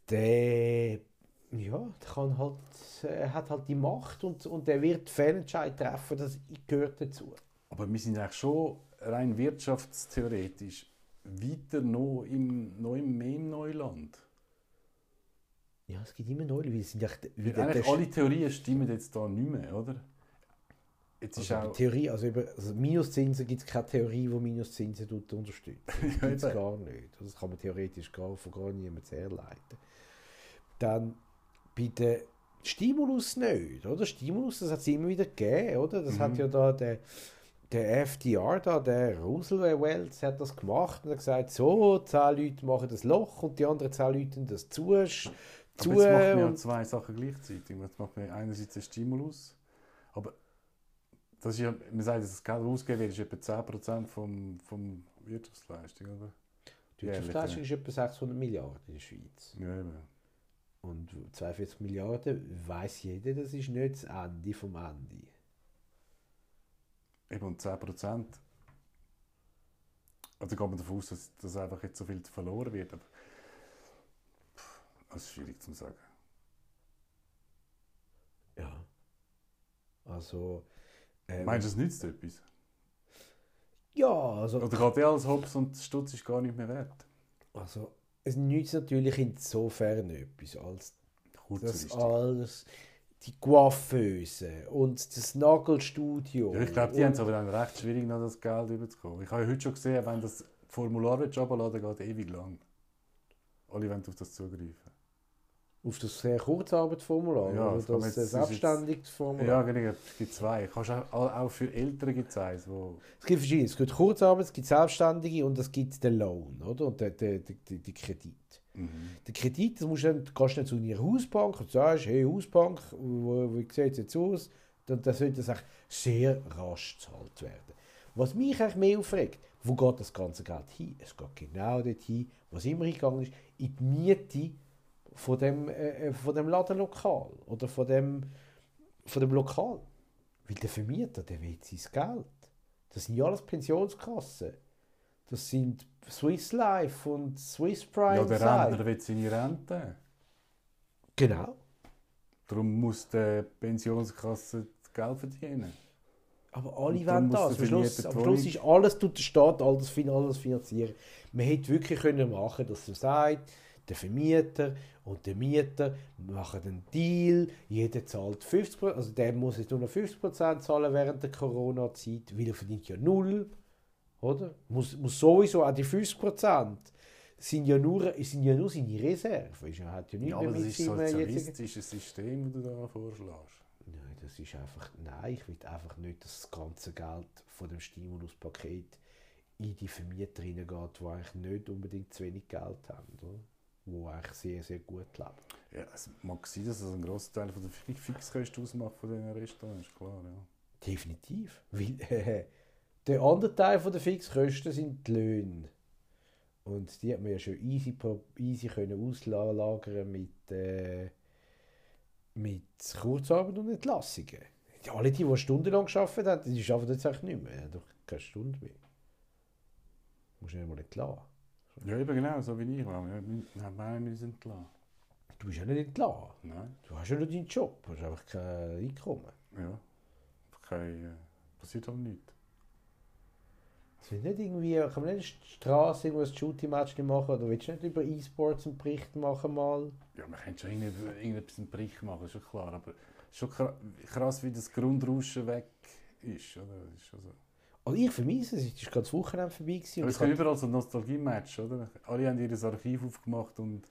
der, ja, der kann halt, äh, hat halt die Macht und, und der wird Fehlentscheid treffen, das gehört dazu. Aber wir sind eigentlich schon rein wirtschaftstheoretisch weiter noch im, noch im, mehr im Neuland. Ja, es gibt immer neue, weil sind ja Weil eigentlich alle Theorien stimmen jetzt da nicht mehr, oder? Jetzt ist also auch... die Theorie, also über also Minuszinsen gibt es keine Theorie, die Minuszinsen unterstützt. Das gibt es eben. gar nicht. Also Das kann man theoretisch gar, von gar niemandem herleiten. Dann bei den Stimulus nicht, oder? Stimulus, das hat es immer wieder gegeben, oder? Das hat Mhm. ja da der, der FDR da, der Roosevelt hat das gemacht und hat gesagt, so, zehn Leute machen das Loch und die anderen zehn Leute das zu, Aber zu jetzt macht man ja zwei Sachen gleichzeitig. Jetzt macht man einerseits einen Stimulus, aber das ist ja, man sagt, dass das Geld ausgegeben wird, ist etwa 10% vom, vom Wirtschaftsleistung, oder? die Wirtschaftsleistung ist etwa 600 Milliarden in der Schweiz. Ja, eben. Und 42 Milliarden weiß jeder, das ist nicht das Ende vom Ende. Eben, und 10%. Also geht man davon aus, dass, dass einfach jetzt so viel verloren wird. Aber pff, das ist schwierig zu sagen. Ja. Also. Ähm, Meinst du, es nützt etwas? Ja, also. Oder geht der alles hops und Stutz ist gar nicht mehr wert? also es nützt natürlich insofern etwas, als das Kurzfristig. alles, die Coiffeuse und das Nagelstudio. Ja, ich glaube, die haben es aber dann recht schwierig, noch das Geld überzukommen. Ich habe ja heute schon gesehen, wenn das Formular runterladen geht ewig lang. Alle wollen auf das zugreifen. Auf das sehr Kurzarbeitsformular Ja, oder das man das, das Selbstständigkeitsformular. Ja, genau, es gibt zwei. Kannst auch, auch für Ältere gibt es eins, wo... Es gibt verschiedene. Es gibt Kurzarbeit, es gibt Selbstständige und es gibt den Loan, oder? Und den, den, den, den, Kredit. Mhm. Der Kredit, das musst du dann, gehst du dann zu deiner Hausbank und sagst, hey Hausbank, wie sieht es jetzt aus? Dann, dann sollte das eigentlich sehr rasch gezahlt werden. Was mich eigentlich mehr aufregt, wo geht das ganze Geld hin? Es geht genau dorthin, was immer hingegangen ist, in die Miete von dem, äh, äh, von dem Ladenlokal oder von dem, von dem Lokal. Weil der Vermieter, der will sein Geld. Das sind ja alles Pensionskassen. Das sind Swiss Life und Swiss Prime. Ja, der. Rentner will seine Rente. Genau. Darum muss die Pensionskasse das Geld verdienen. Aber alle wollen das. Am Schluss, am Schluss ist alles, tut der Staat alles, alles finanzieren. Man hätte wirklich können machen dass er sagt, der Vermieter und der Mieter machen einen Deal, jeder zahlt 50%, also der muss jetzt nur noch 50% zahlen während der Corona-Zeit, weil er verdient ja null, oder? Muss, muss sowieso auch die 50% sind ja nur, sind ja nur seine Reserve. Ist ja- hat ja nichts Ja, aber das ist so ein sozialistisches System, das du da vorschlägst. Nein, das ist einfach. Nein, ich will einfach nicht, dass das ganze Geld von dem Stimuluspaket in die Vermieter hineingeht, die eigentlich nicht unbedingt zu wenig Geld haben, oder? Die eigentlich sehr, sehr gut leben. Ja, es mag sein, dass das ein grosser Teil von der Fi- Fixkosten ausmacht von diesen Restaurants, ist klar, ja. Definitiv. Weil äh, der andere Teil von der Fixkosten sind die Löhne. Und die hat man ja schon easy, easy können auslagern mit, äh, mit Kurzarbeit und Entlassungen. Ja, Alle die, die stundenlang gearbeitet haben, die arbeiten jetzt eigentlich nicht mehr. Die haben doch keine Stunde mehr. Musst du nicht mal entlassen. Ja, eben genau, so wie ich Nein, nein, wir sind klar. Du bist ja nicht entlassen. Nein, Du hast ja nur deinen Job. Du hast einfach kein Einkommen. ja. Kein, äh, passiert aber nichts. Es wird nicht irgendwie, kann man nicht in der Straße irgendwo ein Shooting-Match machen oder willst du nicht über E-Sports einen Bericht machen mal? Ja, man könnte schon irgende- irgendetwas einen Bericht machen, ist schon klar. Aber schon kra- krass, wie das Grundrauschen weg ist. Oder? Das ist schon so. Also ich vermisse es, es ist gerade das Wochenende vorbei gewesen. Aber es hab, überall so Nostalgie-Match, oder? Alle haben ihr Archiv aufgemacht und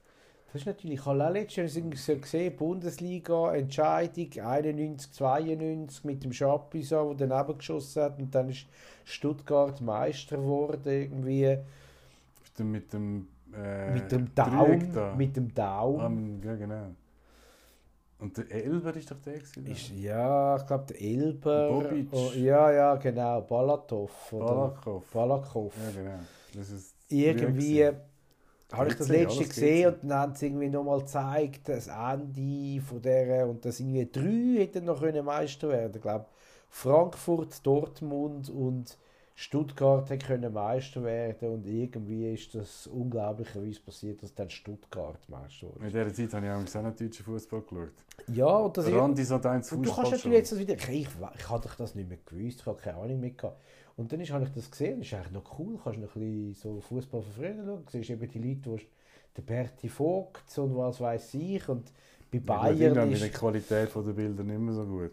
das ist natürlich, ich habe auch letztens gesehen, Bundesliga, Entscheidung 91, 92 mit dem Schapisa, der daneben geschossen hat und dann ist Stuttgart Meister geworden irgendwie mit dem, mit dem, äh, mit dem Dreieck Daum, da. mit dem Daum. Am- ja, genau. Und der Elber ist doch der gewesen, ist, ja, ich glaube der Elber. Bobic. Oh, ja, ja, genau, Balatov. Oder Balakov. Balakov. Ja, genau. Das ist irgendwie habe ich das letzte gesehen und dann haben sie irgendwie nochmal gezeigt, das Ende von der und das irgendwie drei hätten noch können Meister werden. Ich glaube Frankfurt, Dortmund und Stuttgart hätten können Meister werden und irgendwie ist das unglaublicherweise passiert, dass dann Stuttgart Meister In wurde. dieser Zeit habe ich auch noch deutschen Fußball geschaut. Ja, und das Randi eins und du kannst natürlich jetzt das wieder. Ich, ich, ich doch das nicht mehr gewusst, ich habe keine Ahnung mehr gehabt. Und dann ist, habe ich das gesehen, das ist eigentlich noch cool, kannst noch ein bisschen so Fußball von früher schauen. Du siehst eben die Leute, wo der Berti Vogt und was weiß ich. Und bei Bayern Bayern ist die ist. Qualität der Bilder nicht mehr so gut.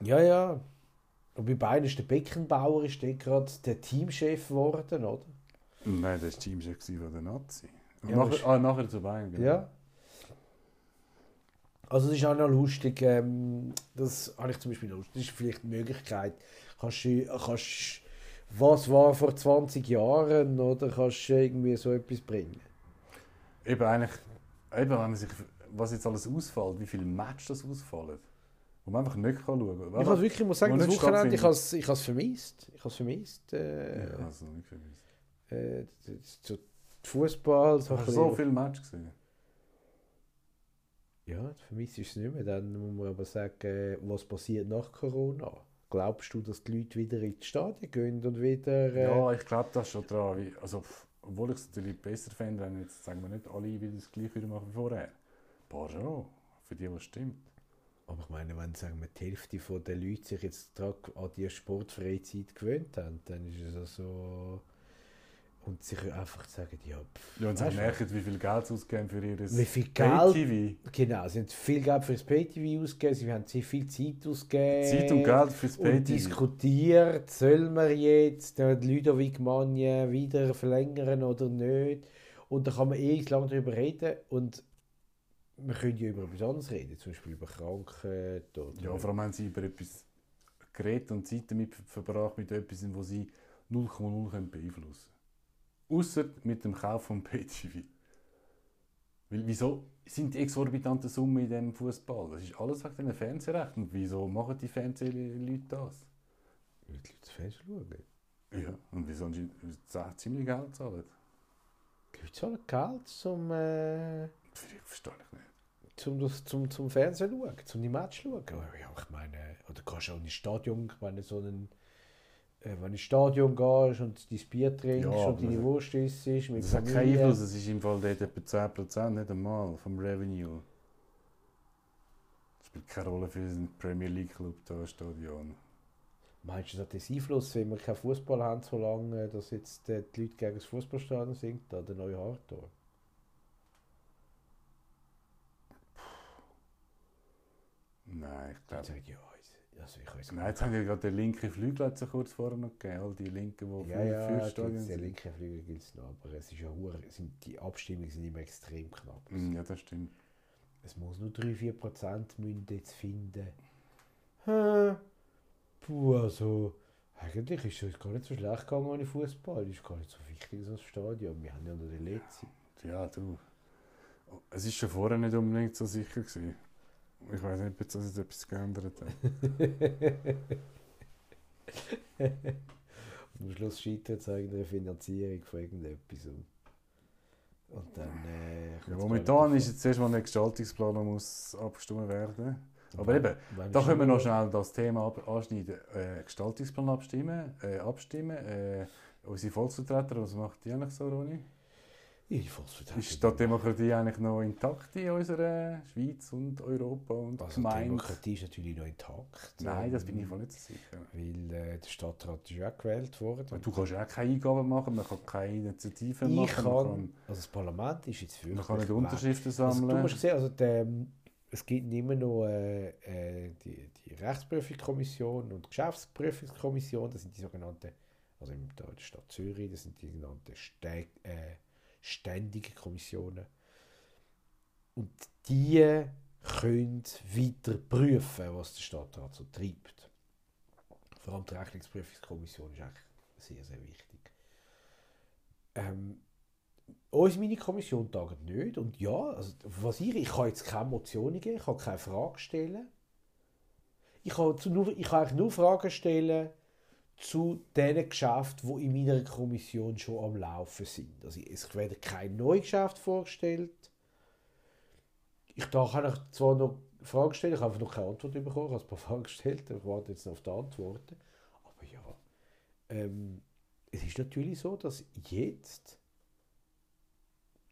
Ja, ja. Und bei Bayern ist der Beckenbauer ist der gerade der Teamchef geworden, oder? Nein, das war Teamchef von der Nazi. Ja, nachher, ah, nachher zu Bayern. genau. Ja. Also das ist auch noch lustig. Ähm, das habe ich zum Beispiel lustig. Das ist vielleicht die Möglichkeit. Kannst du, kannst, was war vor 20 Jahren oder kannst du irgendwie so etwas bringen? Eben eigentlich, eben, wenn man sich, was jetzt alles ausfällt, wie viele Matches das ausfallen, wo man einfach nicht kann schauen kann. Ich muss wirklich ich muss sagen, das Wochenende, ich habe es ich habe es vermisst. Ich habe es vermisst. Äh, Ja, also nicht vermisst. äh, so Fußball, so, bisschen- so viele Matches gesehen. Ja, vermisst ist es nicht mehr. Dann muss man aber sagen, äh, was passiert nach Corona? Glaubst du, dass die Leute wieder ins Stadion gehen und wieder... Äh, Ja, ich glaube das schon dran. Also, obwohl ich es natürlich besser fände, wenn jetzt sagen wir nicht alle wieder das gleiche wieder machen wie vorher. Ein paar schon, für die, was stimmt. Aber ich meine, wenn sagen wir, die Hälfte von der Leute sich jetzt an die sportfreie Zeit gewöhnt haben, dann ist es also Und sich einfach sagen, ja, pff, Ja, und sie merken, wie viel Geld sie ausgeben für ihr wie viel Geld Pay-TV. Genau, sie haben viel Geld für das Pay-TV ausgegeben, sie haben sehr viel Zeit ausgegeben. Zeit und Geld fürs Und Pay-TV. diskutiert, soll man jetzt den Ludovic Magne wieder verlängern oder nicht. Und da kann man ewig lang darüber reden. Und wir können ja über etwas anderes reden, zum Beispiel über Krankheit oder... Ja, vor allem haben sie über etwas geredet und Zeit damit verbracht, mit etwas, wo sie 0,0 können beeinflussen können. Außer mit dem Kauf von Pay-TV. Weil wieso sind die exorbitanten Summen in diesem Fußball? Das ist alles wegen den Fernsehrechten. Und wieso machen die Fernsehleute das? Weil die Leute Fernsehen schauen. Ja, und wieso sie ziemlich Geld zahlen? Die Leute zahlen Geld, zum, äh, Verstehe ich nicht. zum, das, zum, zum Fernsehen schauen, zum die Match schauen. Ja, ich meine, oder gehst du auch ins Stadion, ich meine, so einen... äh, Wenn du ins Stadion gehst und dein Bier trinkst Ja, und deine Wurst isst mit Das hat keinen Familie. Einfluss, es ist im Fall dort etwa 10%, nicht einmal, vom Revenue. Das spielt keine Rolle für einen Premier League Club da im Stadion. Meinst du, das hat das Einfluss, wenn wir keinen Fußball haben, so lange, dass jetzt äh, die Leute gegen das Fußballstadion sind, da der neue Hardtor? Nein, ich glaube sagen, ja, also ich weiß Nein, jetzt haben wir gerade den linken Flügel hat es ja kurz vorher noch gegeben. All die Linken, die Ja, ja, für gibt's, Stadien den sind. linken Flügel gibt es noch, aber es ist ja hure, sind, die Abstimmungen sind immer extrem knapp. Mm, Ja, das stimmt. Es muss nur 3-4% müssen jetzt finden. Hä? Puh, also, eigentlich ist es gar nicht so schlecht gegangen ohne Fußball. Ist gar nicht so wichtig, so ein Stadion. Wir haben ja noch den letzten. Ja, du. Es ist schon vorher nicht unbedingt so sicher gewesen. Ich weiß nicht, ob das jetzt etwas geändert hat. Am Schluss scheitert es an irgendeiner Finanzierung von irgendetwas. Und, und dann. Äh, Ja, momentan ist jetzt zuerst mal ein Gestaltungsplan, der muss abgestimmt werden. Aber eben, Da können wir noch schnell das Thema ab- anschneiden. Äh, Gestaltungsplan abstimmen. Äh, abstimmen. Äh, unsere Volksvertreter, was macht die eigentlich so, Ronny? Die Volksvertretung. Ist die Demokratie eigentlich noch intakt in unserer Schweiz und Europa und Also die Gemeinde? Demokratie ist natürlich noch intakt. Nein, das bin ich ähm, voll nicht so sicher. Weil äh, der Stadtrat ist ja auch gewählt worden. Du kannst ja auch keine Eingaben machen, man kann keine Initiativen ich machen, kann, man also das Parlament ist jetzt kann, wirklich man kann nicht. Unterschriften Also, du sammeln. musst sehen, also der, es gibt immer noch äh, äh, die, die Rechtsprüfungskommission und die Geschäftsprüfungskommission, das sind die sogenannten, also in der Stadt Zürich, das sind die sogenannten Ste äh, ständigen Kommissionen. Und die können weiter prüfen, was der Stadtrat so treibt. Vor allem die Rechnungsprüfungskommission ist eigentlich sehr, sehr wichtig. Ähm, Unsere Mini-Kommission tagt nicht. Und ja, also, was ich, ich kann jetzt keine Motionen geben, ich kann keine Fragen stellen. Ich kann, nur, ich kann eigentlich nur Fragen stellen zu den Geschäften, die in meiner Kommission schon am Laufen sind. Also es werden kein neues Geschäft vorgestellt. Ich da kann ich zwar noch Fragen stellen, ich habe noch keine Antwort bekommen, ich habe ein paar Fragen gestellt, ich warte jetzt noch auf die Antworten. Aber ja, ähm, es ist natürlich so, dass jetzt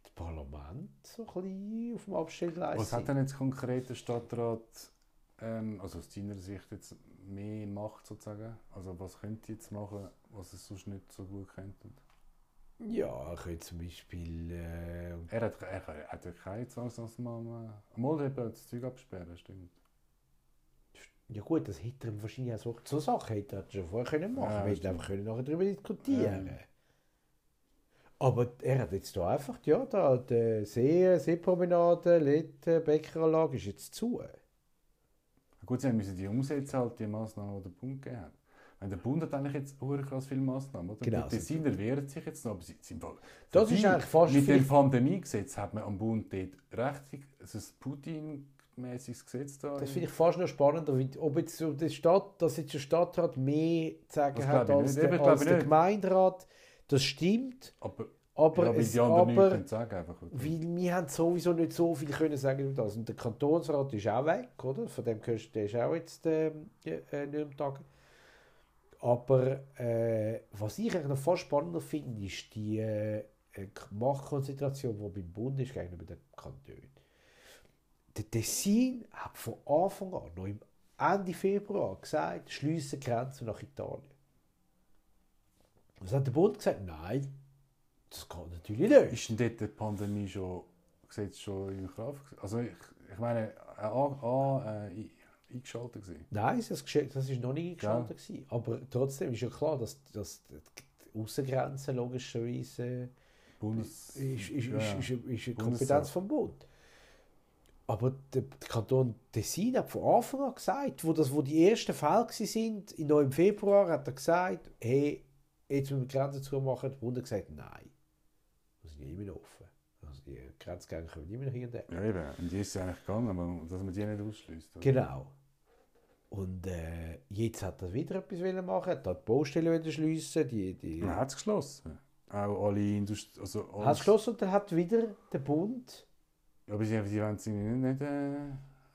das Parlament so ein bisschen auf dem Abstellgleis Was hat denn jetzt konkret der Stadtrat, ähm, also aus deiner Sicht jetzt mehr Macht sozusagen? Also was könnte ihr jetzt machen, was es sonst nicht so gut könnte? Ja, ich könnte zum Beispiel... Äh, Er hat, er, er hat ja keine Zwangsmaßnahmen. Mal eben das Zeug absperren, stimmt. ja gut, das hätte er wahrscheinlich auch so, so Sachen hätte er schon vorher können machen Ja, Wir hätten einfach können nachher darüber diskutieren Ja. Aber er hat jetzt da einfach, ja, da die See, Seepromenade, Lette, Bäckeranlage ist jetzt zu. Gut, sie müssen die umsetzen, halt die Massnahmen, die der Bund gegeben hat. Weil der Bund hat eigentlich jetzt auch krass viele Massnahmen. Oder? Genau, Die Tessiner wehren sich jetzt noch, aber sie sind voll. Das ist eigentlich fast Mit viel- dem Pandemiegesetz hat man am Bund dort recht, also ein Putin-mäßiges Gesetz da. Das finde ich fast noch spannender, ob jetzt so die Stadt, dass jetzt der Stadtrat mehr zu sagen Das hat als, der, als der. Gemeinderat. Das stimmt, aber, aber, ja, weil es, die anderen nichts aber können sagen einfach. weil wir haben sowieso nicht so viel können sagen über das. Und der Kantonsrat ist auch weg, oder? Von dem gehörst der ist auch jetzt ähm, äh, nicht am Tag. Aber äh, was ich eigentlich noch fast spannender finde, ist die äh, äh, Machtkonzentration, die beim Bund ist gegenüber den Kantonen. Der Tessin hat von Anfang an, noch im Ende Februar, gesagt, schliessen Grenzen nach Italien. Was hat der Bund gesagt? Nein, Das geht natürlich nicht. Ist denn dort die Pandemie schon, sieht schon in Kraft? Also ich, ich meine, äh, äh, ein- eingeschaltet gewesen. Nein, das, das ist noch nicht eingeschaltet. gewesen. Aber trotzdem ist ja klar, dass, dass die Außengrenzen logischerweise Bundes... ist, ist, ja, ist, ist, eine. Kompetenz vom Bund. Aber der, der Kanton Tessin hat von Anfang an gesagt, wo, das, wo die ersten Fälle waren, sind, im Februar, hat er gesagt, hey, jetzt müssen wir die Grenzen zumachen. Der Bund hat gesagt, nein. Sind ja immer noch offen. Also die Grenzgänge können immer noch hier und da. Ja, eben. Und die ist ja eigentlich gegangen, aber dass man die nicht ausschließt. oder? Genau. Und äh, jetzt hat er wieder etwas wollen machen, hat die Baustelle wieder schliessen, die, die Man hat es geschlossen. Auch alle Industrie... Also hat es alles- geschlossen und dann hat wieder der Bund Aber die, die wollen es nicht, nicht äh,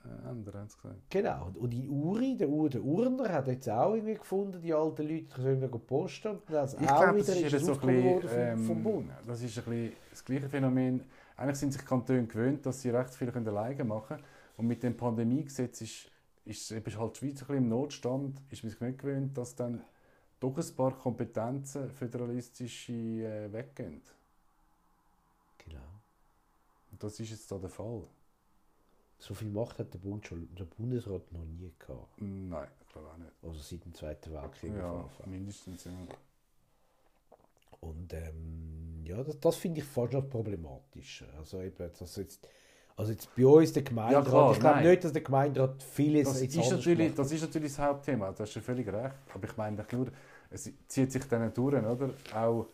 äh, ändern, haben sie gesagt. Genau. Und- in Uri, der, Ur, der Urner, hat jetzt auch irgendwie gefunden, die alten Leute sollen wieder posten. Und hat's Ich auch glaube, das wieder ist ist eben so ein bisschen, vom, ähm, vom Bund. das ist ein bisschen das gleiche Phänomen. Eigentlich sind sich Kantone gewöhnt, dass sie recht viel können alleine machen können. Und mit dem Pandemiegesetz ist, ist eben halt die Schweiz ein bisschen im Notstand. Ist man sich nicht gewöhnt, dass dann doch ein paar Kompetenzen föderalistische äh, weggehen. Genau. Und das ist jetzt da der Fall. So viel Macht hat der, Bund schon, der Bundesrat noch nie gehabt. Nein, ich glaube auch nicht. Also seit dem Zweiten Weltkrieg. Ja, mindestens. Ja. Und ähm, ja, das, das finde ich fast noch problematischer. Also eben, dass jetzt, also jetzt bei uns der Gemeinderat, klar, ich glaube nicht, dass der Gemeinderat vieles Das ist, natürlich, macht. das ist natürlich das Hauptthema, da hast du völlig recht. Aber ich meine nur, es zieht sich dann durch, oder? Auch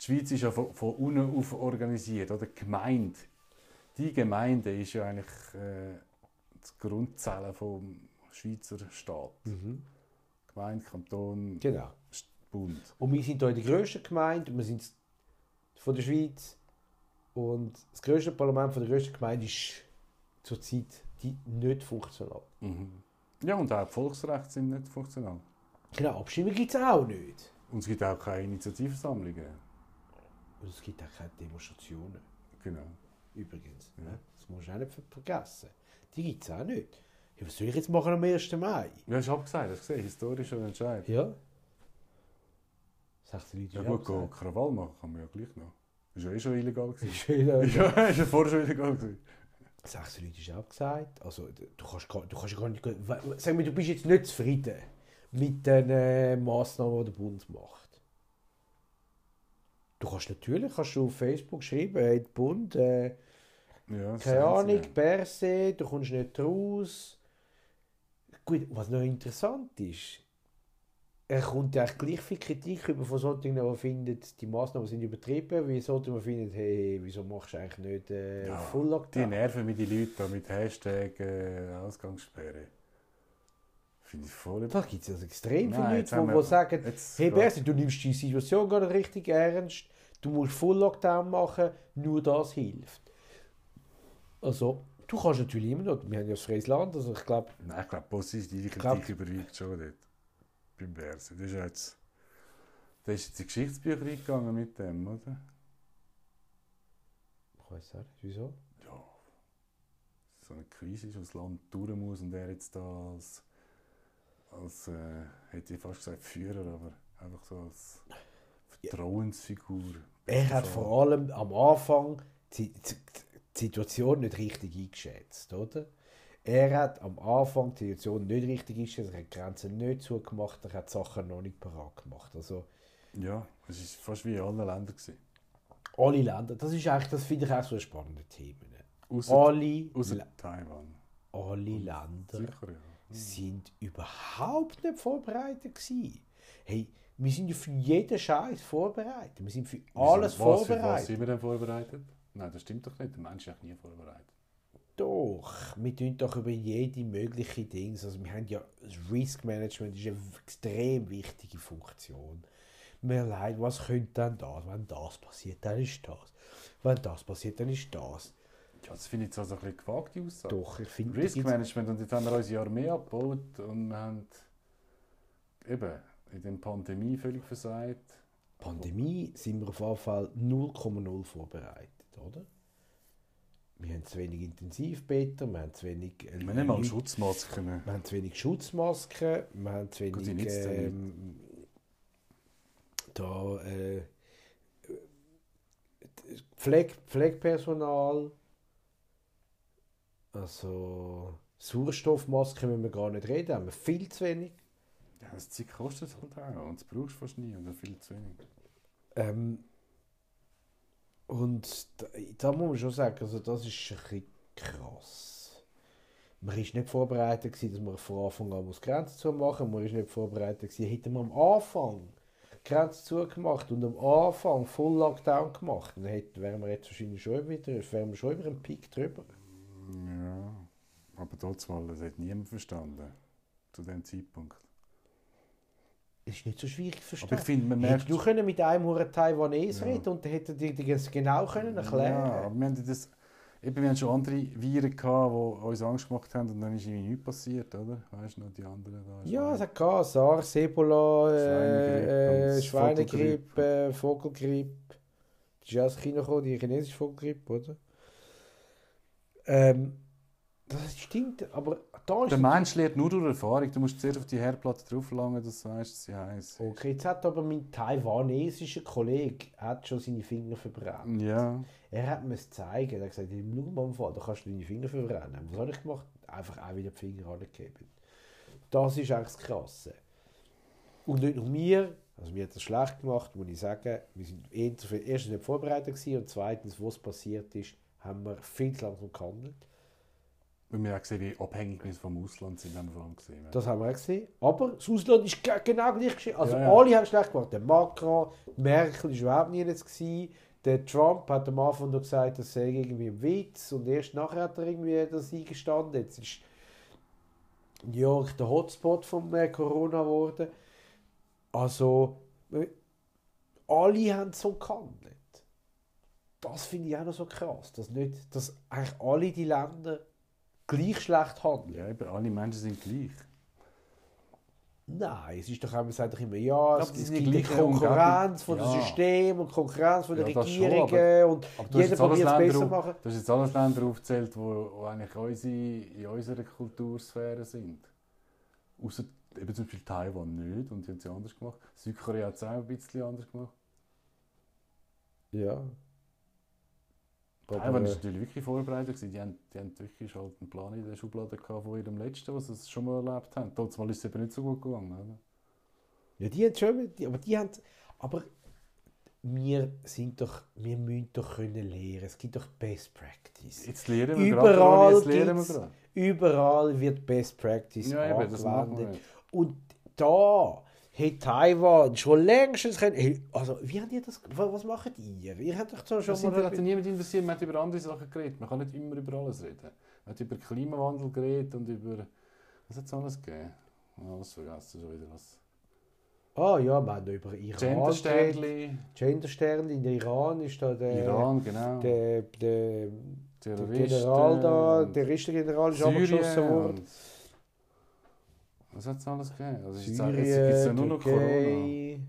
die Schweiz ist ja von, von unten auf organisiert, oder? Die Gemeinde, die Gemeinde ist ja eigentlich äh, die Grundzelle vom Schweizer Staat. Mhm. Gemeinde, Kanton, Genau. Bund. Und wir sind hier die grösste Gemeinde, wir sind von der Schweiz. Und das grösste Parlament von der grössten Gemeinde ist zurzeit die nicht funktional. Mhm. Ja, und auch die Volksrechte sind nicht funktional. Genau, Abstimmung gibt es auch nicht. Und es gibt auch keine Initiativversammlungen. Und es gibt auch keine Demonstrationen, Genau. Übrigens. Ja. ne? Das musst du auch nicht ver- vergessen. Die gibt es auch nicht. Ja, was soll ich jetzt machen am 1. Mai? Ja, ich habe gesagt, das gesehen, historischer Entscheid. Ja. 16 Leute Ja gut, auch go, gesagt. Krawall machen kann man ja gleich noch. Ist ja eh schon illegal gewesen. Ist wieder- ja, ist ja vorher schon illegal gewesen. 16 Leute ist auch gesagt. Also, du kannst, du kannst gar nicht. Sag mir, du bist jetzt nicht zufrieden mit den äh, Massnahmen, die der Bund macht. Du kannst natürlich kannst du auf Facebook schreiben, hey, der Bund, äh, Ja, keine Ahnung, einzige. per se, du kommst nicht raus. Gut, was noch interessant ist, er kommt ja eigentlich gleich viel Kritik über von solchen, die finden, die Massnahmen sind übertrieben, wie solche, die finden, hey, wieso machst du eigentlich nicht äh, Ja, Full Die Lockdown? nerven mich die Leute da mit Hashtag äh, Ausgangssperre. Finde ich voll. Da gibt es also extrem viele Leute, die, die sagen, hey Bersi, du nimmst die Situation gar nicht richtig ernst, du musst Full Lockdown machen, nur das hilft. Also, du kannst natürlich immer noch, wir haben ja das freies Land, also ich glaube, Nein, ich glaube, positive Kritik überwiegt schon dort. Beim Berse. Das ist jetzt. Der ist jetzt in die Geschichtsbücher eingegangen mit dem, oder? ich weiß nicht, wieso? Ja. So eine Krise ist, wo das Land durch muss und er jetzt da als. Als äh, hätte ich fast gesagt Führer, aber einfach so als Vertrauensfigur. Er hat vor allem am Anfang die, die, die Situation nicht richtig eingeschätzt, oder? Er hat am Anfang die Situation nicht richtig eingeschätzt, er hat die Grenzen nicht zugemacht, er hat Sachen noch nicht parat gemacht. Also Ja, es war fast wie in allen Ländern. Gewesen. alle Länder, das ist eigentlich, das finde ich auch so ein spannendes Thema. Außer, Alle, Taiwan. alle Länder Sicher, ja. Sind überhaupt nicht vorbereitet gewesen. Hey, wir sind ja für jeden Scheiß vorbereitet. Wir sind für alles was, Für was vorbereitet. sind wir denn vorbereitet? Nein, das stimmt doch nicht. Der Mensch ist eigentlich nie vorbereitet. Doch, wir tun doch über jede mögliche Dinge. Also wir haben ja das Risk Management ist eine extrem wichtige Funktion. Wir leiden, was könnte dann das? Wenn das passiert, dann ist das. Wenn das passiert, dann ist das. Ja, das finde ich jetzt also ein bisschen gewagte Aussage. Doch, ich finde, da Risk gibt's- Management und jetzt haben wir unsere Armee abgebaut und wir haben eben in der Pandemie völlig versagt. Pandemie sind wir auf jeden Fall 0,0 vorbereitet, oder? Wir haben zu wenig Intensivbetten, wir haben zu wenig, äh, Wir haben mal Schutzmasken. wir haben zu wenig Schutzmasken, wir haben zu die wenig ähm, da, äh, Pfleg Pflegepersonal, also Sauerstoffmasken müssen wir gar nicht reden, haben wir viel zu wenig. Ja, das Zeug kostet halt auch und das brauchst du fast nie und dann viel zu wenig. Ähm, und da, da muss man schon sagen, also das ist ein bisschen krass. Man war nicht vorbereitet, gewesen, dass man von Anfang an muss Grenzen zu machen Man war nicht vorbereitet, gewesen, hätte man am Anfang Grenzen zugemacht und am Anfang Full Lockdown gemacht, dann hätten, wären wir jetzt wahrscheinlich schon wieder, wären wir schon über einen Peak drüber. Ja, aber trotzdem, das hat niemand verstanden. Zu dem Zeitpunkt. Es ist nicht so schwierig zu verstehen. Aber ich finde, man Hättest merkt... du können mit einem Huren Taiwanese Ja. reden und dann hätte dir das genau können erklären Ja, aber wir haben das... Eben, wir haben schon andere Viren gehabt, die uns Angst gemacht haben und dann ist irgendwie nichts passiert, oder? Weißt du noch, die anderen da? Ja, es hat gehabt, SARS, Ebola, äh, Schweinegrippe äh, Schweinegrippe, Vogelgrippe. Das ist ja aus China gekommen, die chinesische Vogelgrippe, oder? Ähm, das stimmt, aber da ist Der Mensch lernt nur durch Erfahrung. Du musst zuerst auf die Herdplatte drauflangen, dass du weißt, dass sie heiß Okay, jetzt hat aber mein taiwanesischer Kollege hat schon seine Finger verbrannt. Ja. Er hat mir es zeigen. Er hat gesagt, im Fall, da kannst du deine Finger verbrennen. Was habe ich gemacht? Einfach auch wieder die Finger angegeben. Das ist eigentlich das Krasse. Und nicht nur mir, also mir hat das schlecht gemacht, muss ich sagen. Wir sind eher- erstens nicht vorbereitet gewesen und zweitens, was passiert ist, haben wir viel zu langsam gehandelt. Und wir haben gesehen, wie abhängig wir vom Ausland sind, haben wir vor allem gesehen. Das haben wir auch gesehen. Aber das Ausland ist ge- genau gleich geschehen. Also Ja, ja. alle haben schlecht gemacht. Der Macron, Merkel war überhaupt nie jetzt. Gewesen. Der Trump hat am Anfang noch gesagt, das sei irgendwie ein Witz. Und erst nachher hat er irgendwie das eingestanden. Jetzt ist New York der Hotspot von äh, Corona geworden. Also, äh, alle haben so gehandelt. Das finde ich auch noch so krass. Dass, nicht, dass eigentlich alle die Länder gleich schlecht handeln. Ja, eben, alle Menschen sind gleich. Nein, es ist doch immer, sagt doch immer, ja, es, aber die es gibt die Konkurrenz von Umgebung. dem Ja. System und Konkurrenz von den Ja, schon, Regierungen und Aber hast jeder probiert es besser zu auf- machen. Du hast jetzt alles Länder aufgezählt, die eigentlich unsere, in unserer Kultursphäre sind. Außer eben zum Beispiel Taiwan nicht und die haben es ja anders gemacht. Südkorea hat es auch ein bisschen anders gemacht. Ja. Aber, Taiwan äh, war natürlich wirklich vorbereitet. Die haben, die haben wirklich halt einen Plan in der Schublade gehabt von ihrem letzten, was sie schon mal erlebt haben. Trotzdem ist es eben nicht so gut gegangen. Oder? ja, die haben schon, die, aber die haben, aber wir sind doch, wir müssen doch können lernen. Es gibt doch Best Practice. Jetzt lernen wir Überall gerade. Jetzt lernen wir. Überall wird Best Practice Ja, eben, das angewendet. nicht. Und da hat Taiwan schon längstens können. Hey, also, wie habt ihr das? wa- Was macht ihr? Ihr habt doch so schon Das mal. hat niemand interessiert. Man hat über andere Sachen geredet. Man kann nicht immer über alles reden. Man hat über Klimawandel geredet und über. Was hat es alles gegeben? Alles vergessen schon wieder was. Ah ja, wir haben noch über Iran. Gendersternli, Genderstern in Iran ist da der. Iran, genau. Der, der, der. General da, der Terroristengeneral ist abgeschossen worden. Was hat es alles gegeben? Also jetzt, jetzt gibt Syrien, es ja nur noch Corona. Türkei.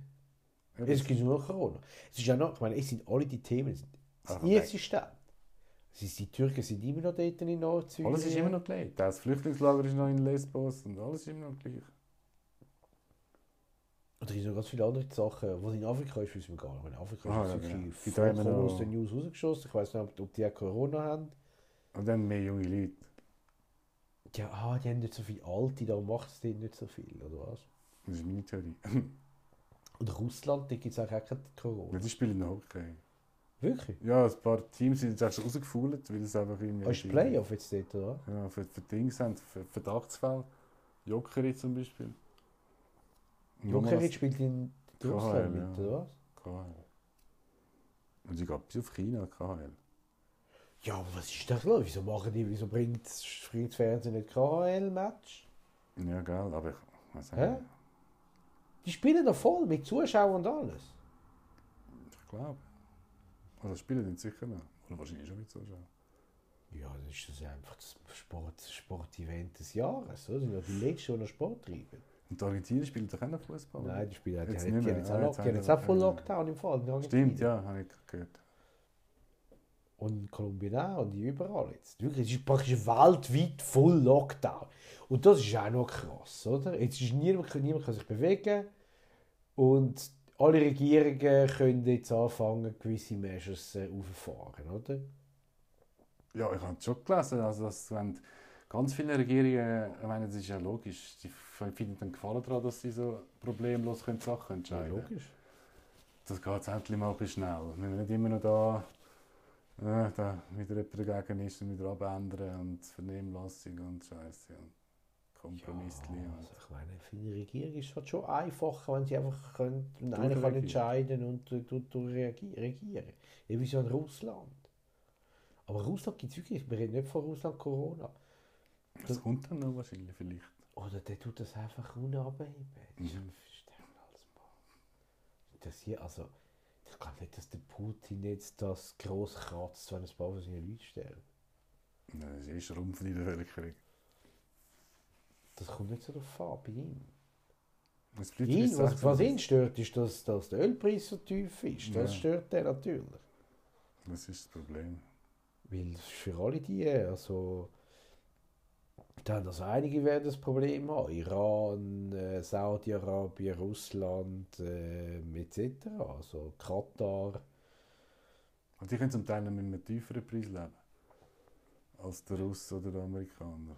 Ja, Es gibt nur noch Corona. Es ist ja noch, ich meine, es sind alle die Themen. Es sind ihr System. Es ist, die Türken sind immer noch dort in Nordsyrien. Alles ist immer noch gleich. Das Flüchtlingslager ist noch in Lesbos und alles ist immer noch gleich. Und es gibt noch ganz viele andere Sachen. Was in Afrika ist, wissen wir gar nicht. In Afrika Ah, ist ja, es wirklich ja. Die wir vollkommen aus den News rausgeschossen. Ich weiß nicht, ob die auch Corona haben. Und dann mehr junge Leute. Ja, ah, die haben nicht so viele Alte, darum macht es nicht so viel, oder was? Das ist meine Theorie. Und Russland, da gibt es auch kein Corona. Ja, die spielen noch Hockey. Wirklich? Ja, ein paar Teams sind jetzt auch schon rausgefuhlt, weil es einfach irgendwie... Ah, ist Playoff jetzt dort, oder? Ja, für, für Dings haben, für Verdachtsfälle. Jockeri zum Beispiel. Jokerit spielt in KHL, Russland ja. mit, oder was? KHL. Und sie geht bis auf China, KHL. Ja, aber was ist das los? Wieso machen die, wieso bringt das Fernsehen nicht KHL-Match? Ja, gell, aber ich weiß Hä? nicht. Die spielen da voll mit Zuschauern und alles. Ich glaube. Also spielen den sicher noch. Oder wahrscheinlich schon mit Zuschauern. Ja, dann ist das einfach das Sport, Sportevent des Jahres. Oder? Das sind ja die Letzten, die noch Sport treiben. Und die Argentinier spielen doch auch noch Fußball. Nein, die spielen die, Jetzt die jetzt Ah, jetzt die haben jetzt auch voll. Lockdown im Fall. Stimmt, ja, habe ich gehört. Und in Kolumbien auch und überall jetzt. Wirklich, es ist praktisch weltweit voll Lockdown. Und das ist auch noch krass, oder? Jetzt ist niemand, niemand kann sich bewegen und alle Regierungen können jetzt anfangen, gewisse Measures äh, aufzufahren, oder? Ja, ich habe es schon gelesen, also dass wenn ganz viele Regierungen, ich meine, das ist ja logisch, die finden dann Gefallen daran, dass sie so problemlos können Sachen entscheiden Ja, logisch. Das geht endlich mal ein bisschen schnell. Wir nicht immer noch da, äh, da wieder jemand dagegen ist und wieder abändern und Vernehmlassung und Scheiße und Kompromisse. Ja, also ich meine, für die Regierung ist es halt schon einfacher, wenn sie einfach können, einer kann entscheiden und äh, durch, durch reagi- regieren. Eben wie so in Russland. Aber Russland gibt es wirklich, wir reden nicht von Russland Corona. das kommt dann noch wahrscheinlich vielleicht. Oder der tut das einfach unabheben. Das ist Mhm. ein Verstehen als Mann. Das hier, also, ich glaube nicht, dass der Putin jetzt das gross kratzt, wenn ein paar von seinen Leuten sterben. Nein, Das ist Schrumpf in der Bevölkerung. Das kommt nicht so drauf an bei ihm. Ihn, was, 16. was ihn stört, ist, dass, dass der Ölpreis so tief ist. Das Ja. stört er natürlich. Das ist das Problem. Weil für alle die, also, dann also einige werden das Problem haben. Iran, äh, Saudi-Arabien, Russland äh, etc. Also Katar. Und die können zum Teil mit einem tieferen Preis leben. Als der Russ oder der Amerikaner.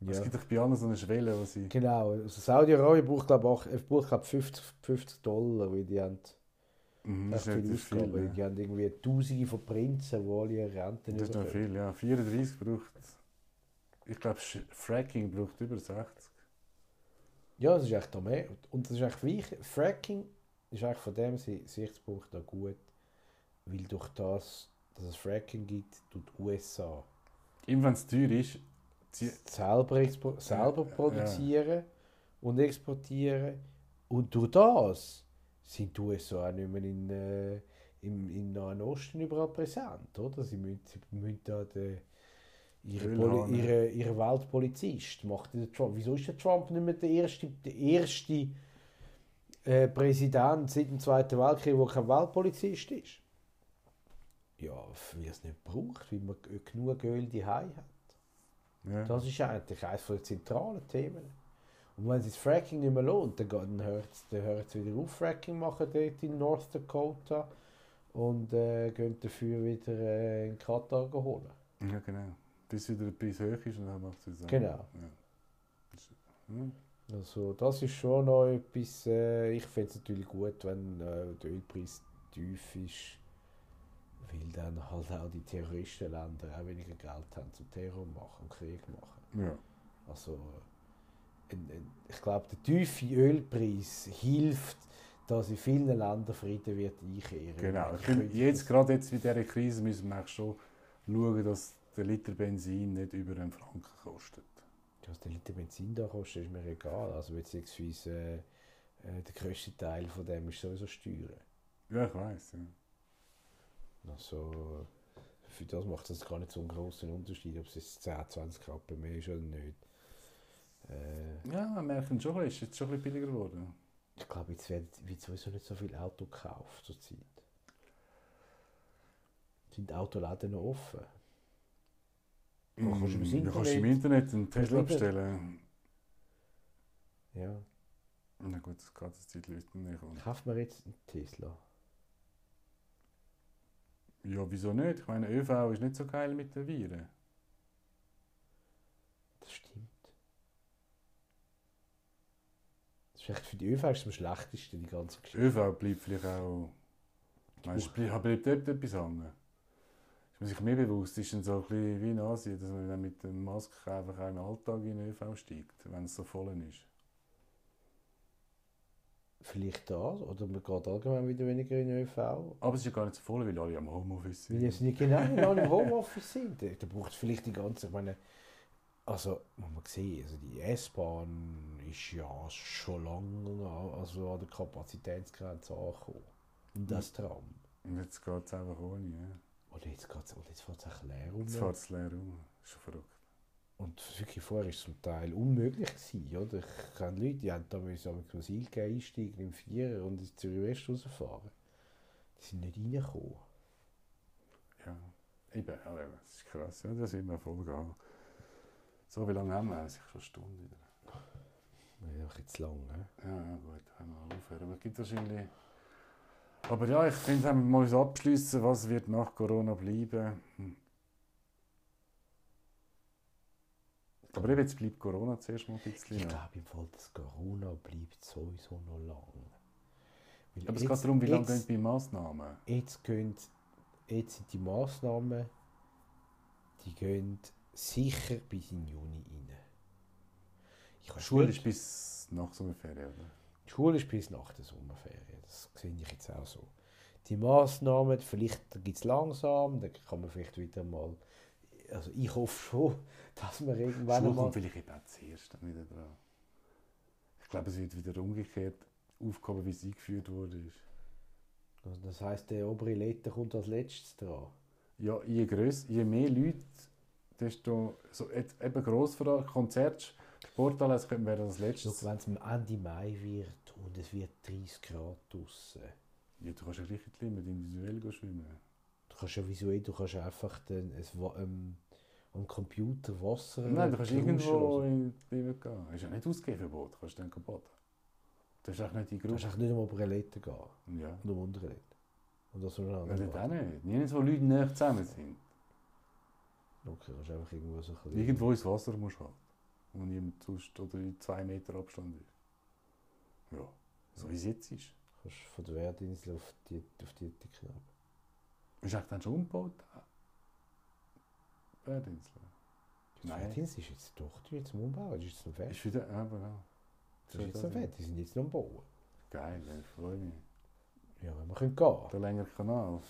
Ja. Es gibt doch bei allen so eine Schwelle, wo sie... Genau, also Saudi-Arabien braucht glaube ich, braucht, glaub, 50, 50 Dollar, weil die haben Mhm, das ist viel Ausgaben. viel. Die ja. haben irgendwie Tausende von Prinzen, die alle ihre Renten Das ist noch viel, ja. 34 braucht... Ich glaube, Fracking braucht über 60. Ja, das ist echt da mehr. Und das ist echt wichtig. Fracking ist eigentlich von dem Si- Sichtspunkt auch gut, weil durch das, dass es Fracking gibt, tut die USA Immer wenn es teuer ist, selber, selber Ja, ja. produzieren und exportieren. Und durch das sind die USA auch nicht mehr in, äh, im, im Nahen Osten überall präsent. Oder? Sie müssen, sie müssen da den, ihre, Poli, ihre, ihre Weltpolizist macht der Trump. Wieso ist der Trump nicht mehr der erste, der erste äh, Präsident seit dem Zweiten Weltkrieg, der kein Weltpolizist ist? Ja, weil es nicht braucht, weil man genug Öl die hat. Ja. Das ist eigentlich eines der zentralen Themen. Und wenn sich das Fracking nicht mehr lohnt, dann, hört es dann hört's wieder auf, Fracking machen dort in North Dakota und äh, gehen dafür wieder äh, in Katar holen. ja, genau. Bis wieder der Preis hoch ist und dann macht es zusammen. Genau. Ja. Das ist- hm. Also das ist schon noch etwas, äh, ich finde es natürlich gut, wenn äh, der Ölpreis tief ist, weil dann halt auch die Terroristenländer auch weniger Geld haben zum Terror machen und Krieg machen. Ja. Also, ein- ein- ich glaube, der tiefe Ölpreis hilft, dass in vielen Ländern Frieden wird einkehren. Genau. Ich finde, jetzt gerade jetzt mit dieser Krise müssen wir schon schauen, dass der Liter Benzin nicht über einen Franken kostet. Was der Liter Benzin da kostet, ist mir egal. Also beziehungsweise äh, äh, der grösste Teil von dem ist sowieso Steuern. Ja, ich weiß. Ja. Also für das macht es gar nicht so einen großen Unterschied, ob es jetzt 10, 20 Rappen mehr ist oder nicht. Äh, ja, wir merken schon, es ist jetzt schon ein bisschen billiger geworden. ich glaube, jetzt wird, wird sowieso nicht so viel Auto gekauft zurzeit. Sind die Autoläden noch offen? Kannst du kannst im Internet- einen Tesla bestellen. Ja. Na gut, das geht jetzt die Leute nicht. Und Kauft man jetzt einen Tesla? ja, wieso nicht? Ich meine, ÖV ist nicht so geil mit den Viren. Das stimmt. Das ist vielleicht für die ÖV ist es am schlechtesten, die ganze Geschichte. ÖV bleibt vielleicht auch. Meinst du, bleibt, bleibt dort etwas hängen? Ist man sich mehr bewusst, ist dann so ein bisschen wie in Asien, dass man dann mit der Maske einfach auch im Alltag in den ÖV steigt, wenn es so voll ist. Vielleicht das, oder man geht allgemein wieder weniger in den ÖV. Aber es ist ja gar nicht so voll, weil alle am Homeoffice Weil sind. jetzt nicht genau weil alle im Homeoffice sind. Da braucht es vielleicht die ganze, ich meine, also, muss man sehen, also die S-Bahn ist ja schon lange an- also an der Kapazitätsgrenze angekommen. Und das Tram. Und jetzt geht es einfach ohne. Ja. Oder jetzt, geht's, oder jetzt fährt es echt leer um. Jetzt fährt es leer um. Ist schon verrückt. Und wirklich vorher war es zum Teil unmöglich. Gewesen, oder? Ich kenne Leute, die haben da müssen mit dem Silke einsteigen im Vierer und ins Zürich West rausfahren. Die sind nicht reingekommen. Ja, eben, eben. das ist krass. Ja, das wird immer Folge haben. So, wie lange haben wir? Sich schon eine Stunde wieder. Ja, doch jetzt lang, ne? Ja, ja gut, können wir aufhören. Aber es gibt wahrscheinlich... Aber ja, ich finde, wir mal so abschließen, was wird nach Corona bleiben. Hm. Aber eben, jetzt bleibt Corona zuerst mal ein bisschen. Ich glaube im Fall, dass Corona bleibt sowieso noch lang. Weil Aber es jetzt- geht darum, wie lange gehen die Massnahmen? Jetzt, gehen, jetzt sind die Massnahmen, die gehen sicher bis in Juni rein. Ich Schule nicht- ist bis nach Sommerferien, oder? Die Schule ist bis nach der Sommerferien. Das sehe ich jetzt auch so. Die Massnahmen, vielleicht gibt es langsam, dann kann man vielleicht wieder mal. Also ich hoffe schon, dass wir irgendwann Schule mal. kommt vielleicht eben auch zuerst dann wieder dran. Ich glaube, es wird wieder umgekehrt aufgehoben, wie es eingeführt wurde. Also das heisst, der obere Letter kommt als letztes dran. Ja, je, gröss, je mehr Leute, desto so, eben Grossveranstaltungen, Konzerte, Sportanlässe können wäre das Schau, letztes. wenn es Ende Mai wird und es wird 30 Grad draußen, Ja, du kannst ja gleich Limit individuell schwimmen. du kannst ja visuell, du kannst einfach den, ähm, am Computer Wasser. Nein, du kannst irgendwo in die Limit gehen. Ist ja nicht Ausgehverbot, du kannst dann baden. Du hast auch nicht die Du kannst Gruppe. echt nicht um obere Letter gehen, Ja. nur um untere Letter. Und das soll dann dort auch nicht. Nirgends, wo Leute näher zusammen sind. Okay, kannst einfach irgendwo so ein bisschen- Irgendwo ins Wasser musst du halt. Wo niemand sonst oder in zwei Meter Abstand ist. Ja, so wie es jetzt ist. Kannst von der Werdinsel auf die, auf die Ecke ab. Ist eigentlich dann schon umgebaut? Berdinsel. Die Nein. Werdinsel ist jetzt doch die jetzt am Umbauen, ist jetzt noch fertig. Ist wieder, ja, genau. Das ist jetzt noch fertig, die sind jetzt noch am Bauen. Geil, ich freue mich. Ja, wenn wir können gehen. Der längere Kanal.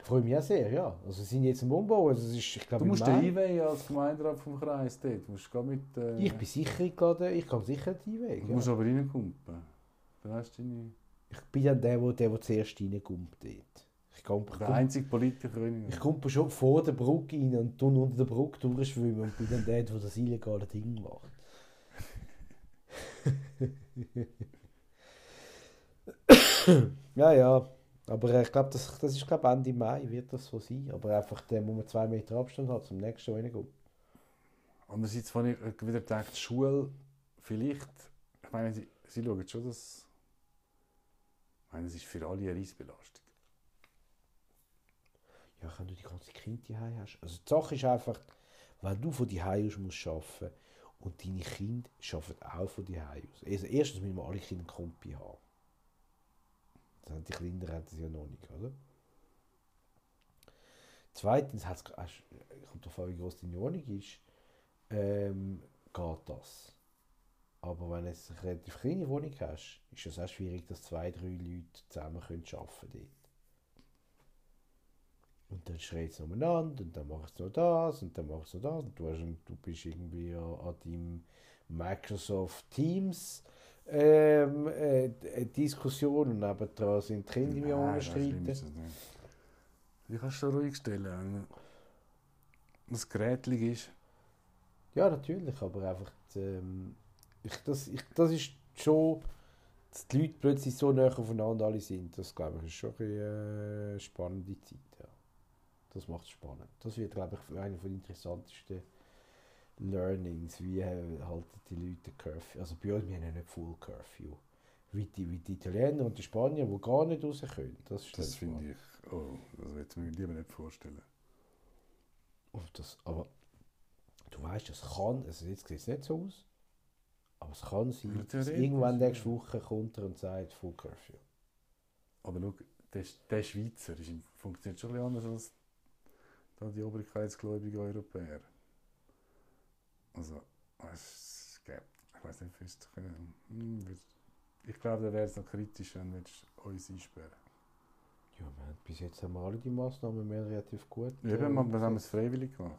Ich freue mich auch sehr, ja. Also sie sind jetzt am Umbauen, also es ist, ich glaube, Du musst im den einweihen als Gemeinderat vom Kreis dort. Musst gehen mit. Äh, Ich bin sicher eingeladen, ich kann sicher die Weg. Du Ja. musst aber reinkumpen. Dann hast du deine. Ich bin dann der, der, der, der zuerst reinkommt dort. Ich komme ich Der einzige Politiker ich komm schon vor der Brücke rein und tun unter der Brücke durchschwimmen und bin dann der, der das illegale Ding macht. ja, ja. Aber ich glaube, das, das ist glaub, Ende Mai wird das so sein. Aber einfach, der muss man zwei Meter Abstand haben zum nächsten reingehen. Andererseits habe ich wieder gedacht, Schule, vielleicht. Ich meine, sie, sie schauen schon, dass. Ich meine, es ist für alle eine Reisbelastung. Ja, wenn du die ganze Kinder daheim hast. Also die Sache ist einfach, wenn du von die aus musst arbeiten und deine Kinder arbeiten auch von die aus. Also erstens müssen wir alle Kinder Kompi haben. Das haben die Kinder haben das ja noch nicht, oder? Zweitens hat's, hast, kommt darauf an, wie groß deine Wohnung ist, ähm, geht das. Aber wenn du eine relativ kleine Wohnung hast, ist es auch schwierig, dass zwei, drei Leute zusammen können arbeiten können. Und dann schreit es umeinander und dann machst du das und dann machst du das und du, hast, du bist irgendwie an deinem Microsoft Teams ähm, äh, äh, Diskussion und nebendran sind die Kinder im Nein, so schlimm streiten. ist es schon ruhig stellen. Wenn das gerätlich ist. Ja, natürlich, aber einfach, die, ähm, ich, das, ich, das ist schon, dass die Leute plötzlich so nah aufeinander alle sind, das glaube ich ist schon eine äh, spannende Zeit. Ja. Das macht es spannend. Das wird, glaube ich, einer der interessantesten Learnings, wie halten die Leute Curfew. Also bei uns, wir haben ja nicht Full Curfew. Wie die, wie die Italiener und die Spanier, die gar nicht raus können. Das, Das finde ich. Oh, das würde ich mir lieber nicht vorstellen. Und das, aber du weißt, es kann, also jetzt sieht es nicht so aus, aber es kann sein, dass irgendwann nächste Woche kommt er und sagt Full Curfew. Aber schau, der, der Schweizer ist, funktioniert schon ein bisschen anders als die obrigkeitsgläubigen Europäer. Also, es gibt, ich weiß nicht, fest können. Hm, Ich glaube, da wäre es noch kritisch, wenn wir uns einsperren. Ja, wir haben, bis jetzt haben wir alle die Massnahmen mehr relativ gut. Ja, eben, wir haben es freiwillig gemacht.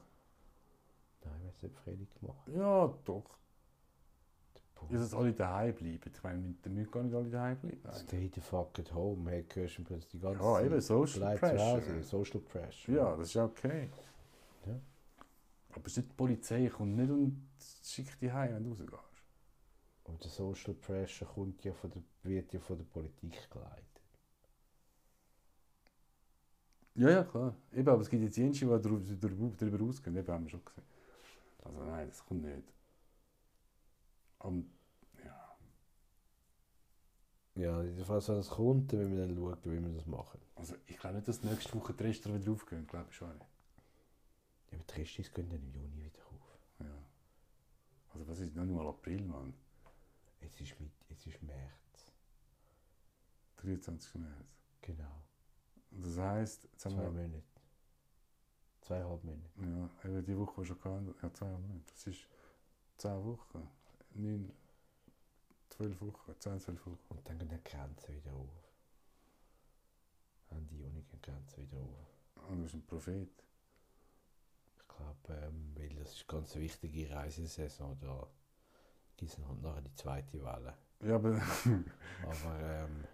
Nein, wir haben es nicht freiwillig gemacht. Ja, doch. Ja, dass alle daheim bleiben. Ich meine, da müssen gar nicht alle daheim bleiben. Stay the fuck at home, hey, hörst du plötzlich die ganze Ja, eben, Social Pressure. Social Pressure. Ja, das ist okay. Ja. Aber es ist nicht die Polizei, kommt nicht und schickt dich heim, wenn du rausgehst. Und der Social Pressure kommt ja von der, wird ja von der Politik geleitet. Ja, ja, klar. Eben, aber es gibt jetzt Jensi, die darüber, darüber, darüber ausgehen. Eben, haben wir schon gesehen. Also nein, das kommt nicht. Und Ja, jedenfalls, wenn es kommt, dann müssen wir dann schauen, wie wir das machen. Also ich glaube nicht, dass nächste Woche die Restaurants wieder aufgehen. Glaube ich schon nicht. Ja, aber die Restis gehen dann im Juni wieder auf. Ja. Also was ist noch nicht mal April, Mann. Jetzt ist, mit, jetzt ist März. 23. März. Genau. Das heisst, haben Zwei Monate. Zweieinhalb Monate. ja, eben die Woche, die schon gehabt ja, zwei Monate. Das ist zehn Wochen. Neun, zwölf Wochen, zehn, zwölf Wochen. Und dann gehen die Grenzen wieder auf. Ende Juni gehen die Grenzen wieder auf. Und du bist ein Prophet. Ich glaube, ähm, weil das ist eine ganz wichtige Reisesaison. Da gibt es halt nachher die zweite Welle. Ja, aber Aber ähm,